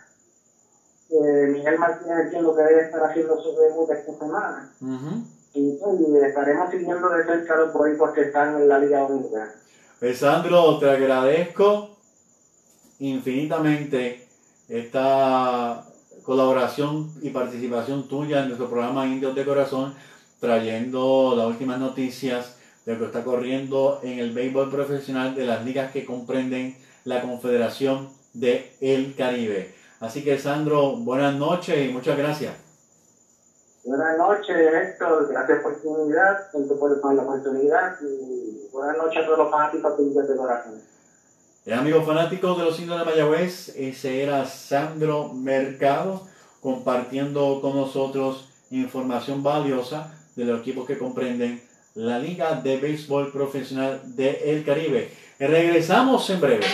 Eh, Miguel Martínez entiendo que debe estar haciendo su debut esta semana. Ujú. Y, pues, y estaremos siguiendo de cerca los boricos que están en la Liga Dominicana. Pues, Sandro, te agradezco infinitamente esta colaboración y participación tuya en nuestro programa Indios de Corazón, trayendo las últimas noticias de lo que está corriendo en el béisbol profesional de las ligas que comprenden la Confederación de el Caribe. Así que, Sandro, buenas noches y muchas gracias. Buenas noches, Héctor. Gracias por tu oportunidad, por, la oportunidad. Y buenas noches a todos los fanáticos de Corazón. Eh, amigos fanáticos de los indios de Mayagüez, ese era Sandro Mercado compartiendo con nosotros información valiosa de los equipos que comprenden la Liga de Béisbol Profesional del Caribe. Regresamos en breve.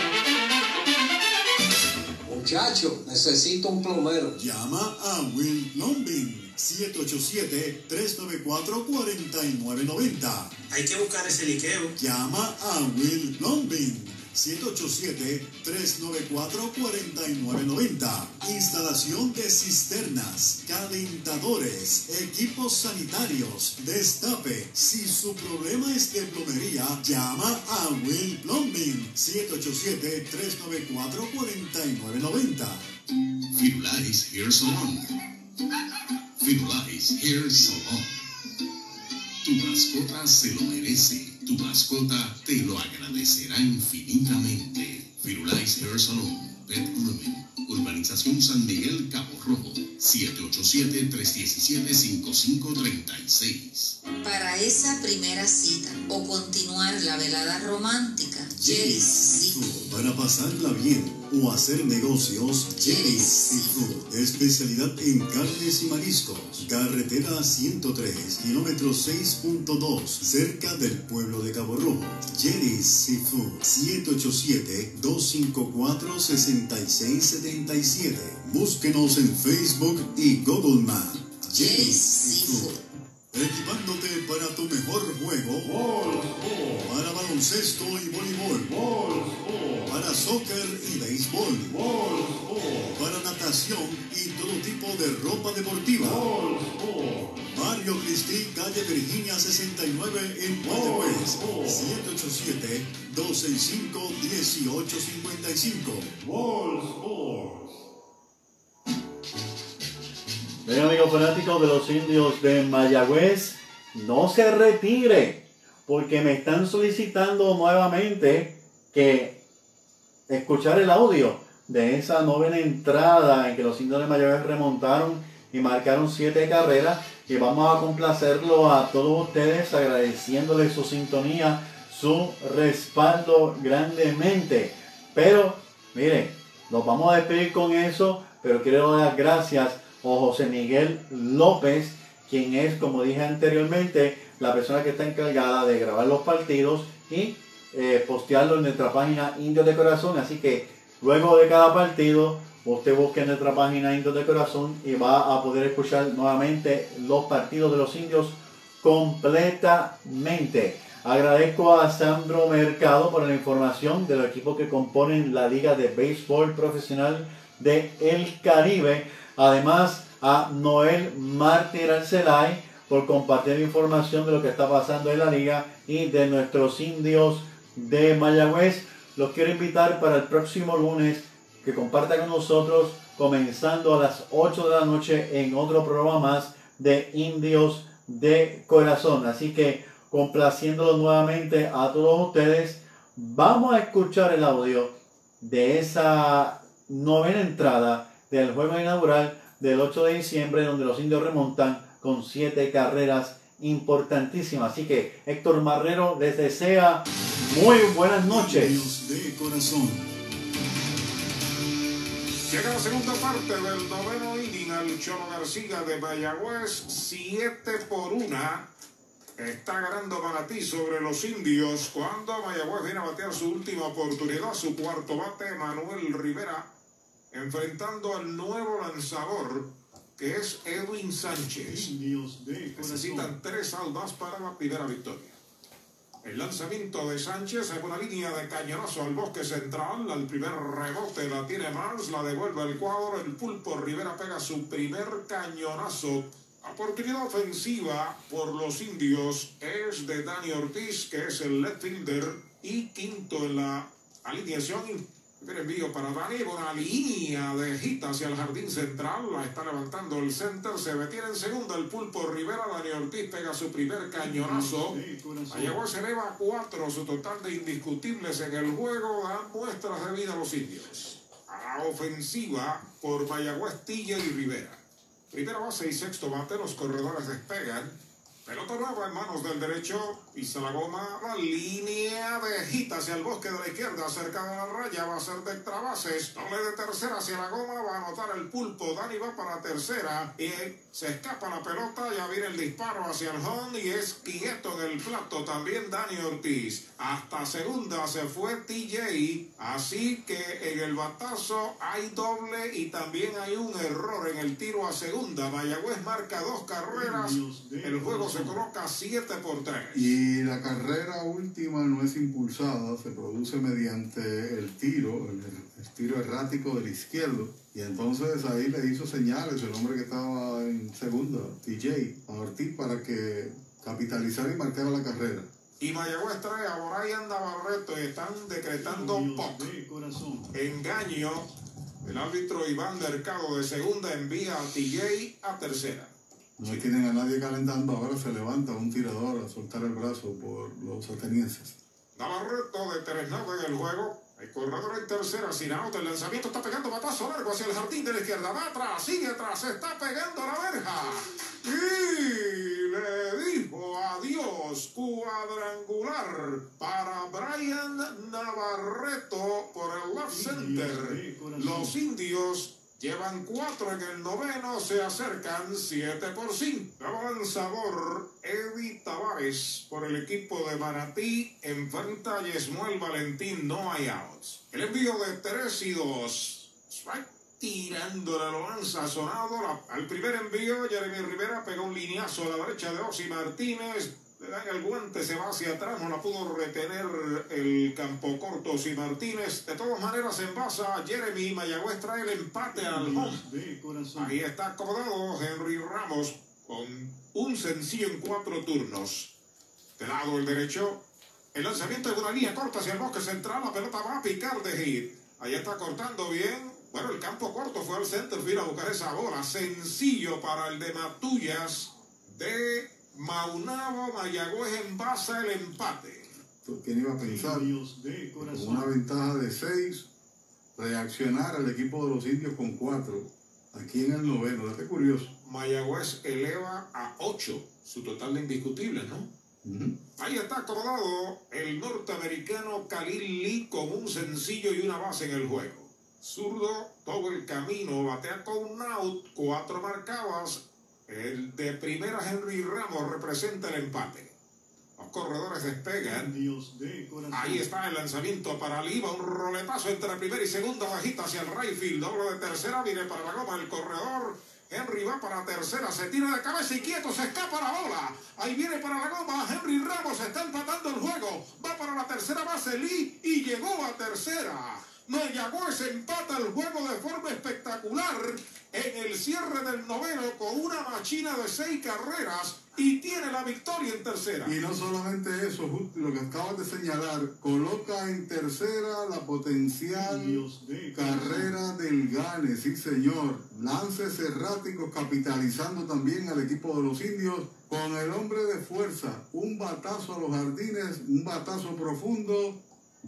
Muchacho, necesito un plomero. Llama a Will Lombing 787-394-4990. Hay que buscar ese liqueo. Llama a Will Lombing 787-394-4990. Instalación de cisternas, calentadores, equipos sanitarios, destape. Si su problema es de plomería, llama a Will Plumbing 787-394-4990. Firulais Hair Salon. Firulais Hair Salon. Tu mascota se lo merece. Tu mascota te lo agradecerá infinitamente. Firulais Hair Salon. Pet Grooming. Urbanización San Miguel, Cabo Rojo. 787-317-5536. Para esa primera cita o continuar la velada romántica, Jerry's Seafood. Para pasarla bien o hacer negocios, Jerry's Seafood. Especialidad en carnes y mariscos. Carretera 103, kilómetro 6.2, cerca del pueblo de Cabo Rojo. Jerry's Seafood. 787-254-6677. Búsquenos en Facebook y Google Maps. Jerry's Seafood. Equipándote para tu mejor juego. Para baloncesto y voleibol. Para soccer y béisbol. Para natación y todo tipo de ropa deportiva. Mario Cristi, calle Virginia 69 en Mayagüez. 787-265-1855. Bien, amigos fanáticos de los indios de Mayagüez, no se retire, porque me están solicitando nuevamente que escuchar el audio de esa novena entrada en que los de Mayagüez remontaron y marcaron siete carreras. Y vamos a complacerlo a todos ustedes agradeciéndoles su sintonía, su respaldo grandemente. Pero, miren, nos vamos a despedir con eso, pero quiero dar gracias o José Miguel López, quien es, como dije anteriormente, la persona que está encargada de grabar los partidos y eh, postearlo en nuestra página Indios de Corazón. Así que luego de cada partido, usted busque en nuestra página Indios de Corazón y va a poder escuchar nuevamente los partidos de los indios completamente. Agradezco a Sandro Mercado por la información de los equipos que componen la Liga de Béisbol Profesional de El Caribe. Además, a Noel Mártir Arcelay por compartir información de lo que está pasando en la liga y de nuestros indios de Mayagüez. Los quiero invitar para el próximo lunes que compartan con nosotros comenzando a las 8 de la noche en otro programa más de Indios de Corazón. Así que complaciéndolos nuevamente a todos ustedes, vamos a escuchar el audio de esa novena entrada del juego inaugural del 8 de diciembre, donde los indios remontan con siete carreras importantísimas. Así que Héctor Marrero les desea muy buenas noches. Indios de corazón. Llega la segunda parte del noveno inning al Cholo García de Mayagüez, 7 por 1. Está ganando Manatí sobre los indios cuando Mayagüez viene a batear su última oportunidad, su cuarto bate, Manuel Rivera, enfrentando al nuevo lanzador que es Edwin Sánchez. Necesitan tres saldas para la primera victoria. El lanzamiento de Sánchez en una línea de cañonazo al bosque central. Al primer rebote la tiene Mars, la devuelve al cuadro. El pulpo Rivera pega su primer cañonazo. Oportunidad ofensiva por los indios es de Dani Ortiz, que es el left fielder y quinto en la alineación. Primer envío para Dani, una línea de hit hacia el jardín central, la está levantando el center, se detiene en segunda el pulpo Rivera, Dani Ortiz pega su primer cañonazo. Corazón. Mayagüez eleva a cuatro su total de indiscutibles en el juego, dan muestras de vida a los indios. A la ofensiva por Mayagüez, Tilla y Rivera. Primera base y sexto bate, los corredores despegan. Pelota nueva en manos del derecho, pisa la goma, la línea de hit hacia el bosque de la izquierda, cerca de la raya, va a ser de extra bases, doble de tercera hacia la goma, va a anotar el pulpo, Dani va para tercera, y se escapa la pelota, ya viene el disparo hacia el home, y es quieto en el plato también Dani Ortiz. Hasta segunda se fue TJ, así que en el batazo hay doble y también hay un error en el tiro a segunda. Mayagüez marca dos carreras, el juego se coloca 7 por 3. Y la carrera última no es impulsada, se produce mediante el tiro, el, el tiro errático del izquierdo. Y entonces ahí le hizo señales el hombre que estaba en segunda, TJ, a Ortiz, para que capitalizara y marcara la carrera. Y Mayagüez trae a Brian Navarreto y están decretando POC. Engaño. El árbitro Iván Mercado de segunda envía a TJ a tercera. No tienen a nadie calentando, ahora se levanta un tirador a soltar el brazo por los atenienses. Navarreto de 3 en el juego. El corredor en tercera, sin out, el lanzamiento está pegando batazo largo hacia el jardín de la izquierda. Va atrás, sigue atrás, está pegando a la verja. Y le dijo adiós, cuadrangular para Brian Navarreto por el left center. Los indios Llevan cuatro en el noveno, se acercan siete por cinco. en sabor Eddie Tavares por el equipo de Manatí. Enfrenta a Yesmuel Valentín, no hay outs. El envío de tres y dos. Strike tirando la lanza sonado. al primer envío, Jeremy Rivera pegó un lineazo a la derecha de Osi Martínez le dan el guante, se va hacia atrás, no la pudo retener el campo corto y Martínez. De todas maneras, envasa Jeremy Mayagüez trae el empate al home. Ahí está acomodado Henry Ramos con un sencillo en cuatro turnos. De lado el derecho, el lanzamiento de una línea corta hacia el bosque central, la pelota va a picar de hit. Ahí está cortando bien. Bueno, el campo corto fue al center field a buscar esa bola. Sencillo para el de Matullas de Maunabo, Mayagüez envasa el empate. ¿Quién iba a pensar? Con una ventaja de 6, reaccionar al equipo de los indios con 4. Aquí en el noveno, qué curioso. Mayagüez eleva a 8 su total de indiscutibles, ¿no? Ahí está acordado el norteamericano Khalil Lee con un sencillo y una base en el juego. Zurdo, todo el camino, batea con un out, cuatro marcadas, el de primera Henry Ramos representa el empate. Los corredores despegan. Ahí está el lanzamiento para Liva. Un roletazo entre primera y segunda bajita hacia el right field. Doble de tercera. Viene para la goma el corredor. Henry va para tercera. Se tira de cabeza y quieto. Se escapa la bola. Ahí viene para la goma. Henry Ramos está empatando el juego. Va para la tercera base Lee y llegó a tercera. Mayagüez empata el juego de forma espectacular en el cierre del noveno con una machina de seis carreras y tiene la victoria en tercera. Y no solamente eso, lo que acabas de señalar, coloca en tercera la potencial carrera del Gane, sí señor. Lances erráticos capitalizando también al equipo de los indios con el hombre de fuerza, un batazo a los jardines, un batazo profundo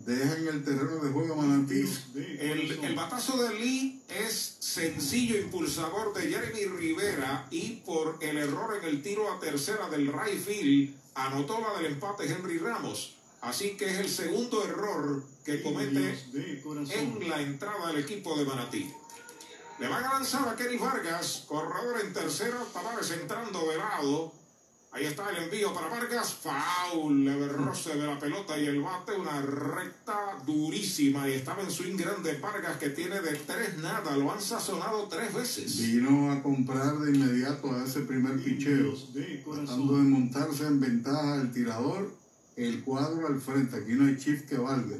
Deja en el terreno de juego Manatí. El, batazo de Lee es sencillo impulsador de Jeremy Rivera y por el error en el tiro a tercera del right field anotó la del empate Henry Ramos. Así que es el segundo error que comete en la entrada del equipo de Manatí. Le van a lanzar a Kenny Vargas, corredor en tercera, Tavares entrando de lado. Ahí está el envío para Vargas. Foul. Le roce de la pelota y el bate. Una recta durísima. Y estaba en swing grande Vargas que tiene de tres nada. Lo han sazonado tres veces. Vino a comprar de inmediato a ese primer picheo. Tratando de montarse en ventaja el tirador. El cuadro al frente. Aquí no hay shift que valga.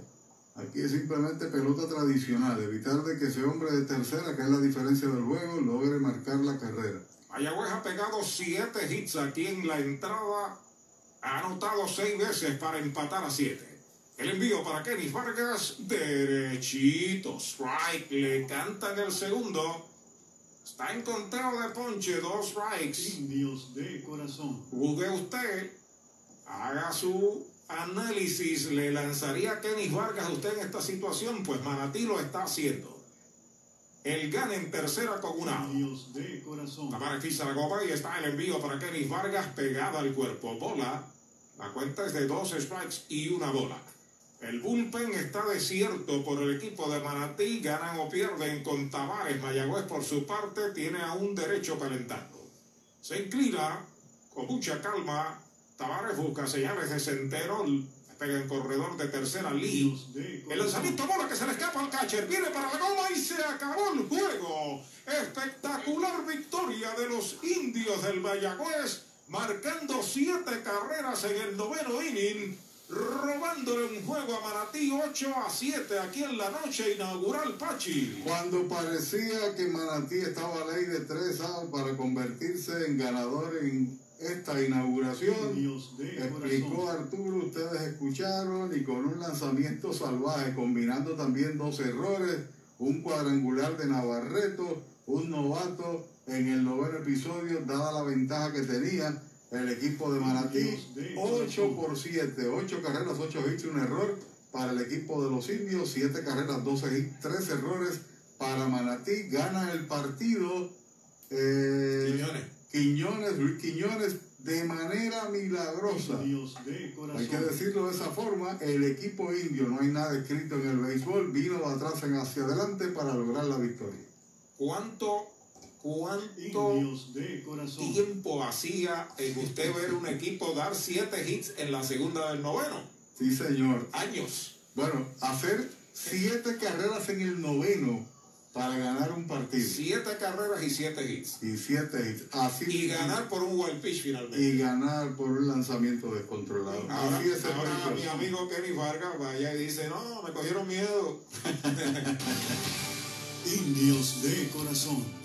Aquí es simplemente pelota tradicional. Evitar de que ese hombre de tercera, que es la diferencia del juego, logre marcar la carrera. Mayagüez ha pegado siete hits aquí en la entrada. Ha anotado seis veces para empatar a siete. El envío para Kenny Vargas, derechito, strike, le cantan el segundo. Está en conteo de ponche, dos strikes. Indios de corazón. Juzgue usted, haga su análisis. ¿Le lanzaría a Kenny Vargas a usted en esta situación? Pues Manatí lo está haciendo. El gana en tercera con una. Dios de corazón. La copa y está el envío para Kenny Vargas pegada al cuerpo. Bola. La cuenta es de dos strikes y una bola. El bullpen está desierto por el equipo de Manatí. Ganan o pierden con Tavares. Mayagüez, por su parte, tiene aún derecho calentando. Se inclina con mucha calma. Tavares busca señales de centerol pega en corredor de tercera Lee. El lanzamiento bola que se le escapa al catcher. Viene para la goma y se acabó el juego. Espectacular victoria de los indios del Mayagüez. Marcando siete carreras en el noveno inning. Robándole un juego a Manatí 8 a 7 aquí en la noche inaugural Pachi. Cuando parecía que Manatí estaba a ley de tres outs para convertirse en ganador en esta inauguración. explicó Arturo, ustedes escucharon, y con un lanzamiento salvaje, combinando también dos errores, un cuadrangular de Navarreto, un novato en el noveno episodio, dada la ventaja que tenía el equipo de Manatí, 8 por 7, 8 carreras, 8 hits, un error, para el equipo de los indios, 7 carreras, 12 hits, 3 errores para Manatí. Gana el partido eh, Quiñones. Quiñones, Luis Quiñones, de manera milagrosa. Indios de corazón. Hay que decirlo de esa forma, el equipo indio, no hay nada escrito en el béisbol, vino de atrás en hacia adelante para lograr la victoria. ¿Cuánto, cuánto Indios de corazón. tiempo hacía en usted ver un equipo dar siete hits en la segunda del noveno? Sí, señor. Años. Bueno, hacer siete carreras en el noveno para ganar un partido. Siete carreras y siete hits. Y siete hits. Así Y ganar por un wild pitch finalmente. y ganar por un lanzamiento descontrolado. Ahora, Así es ahora mi amigo Kenny Vargas vaya y dice, no, me cogieron miedo. Indios de corazón.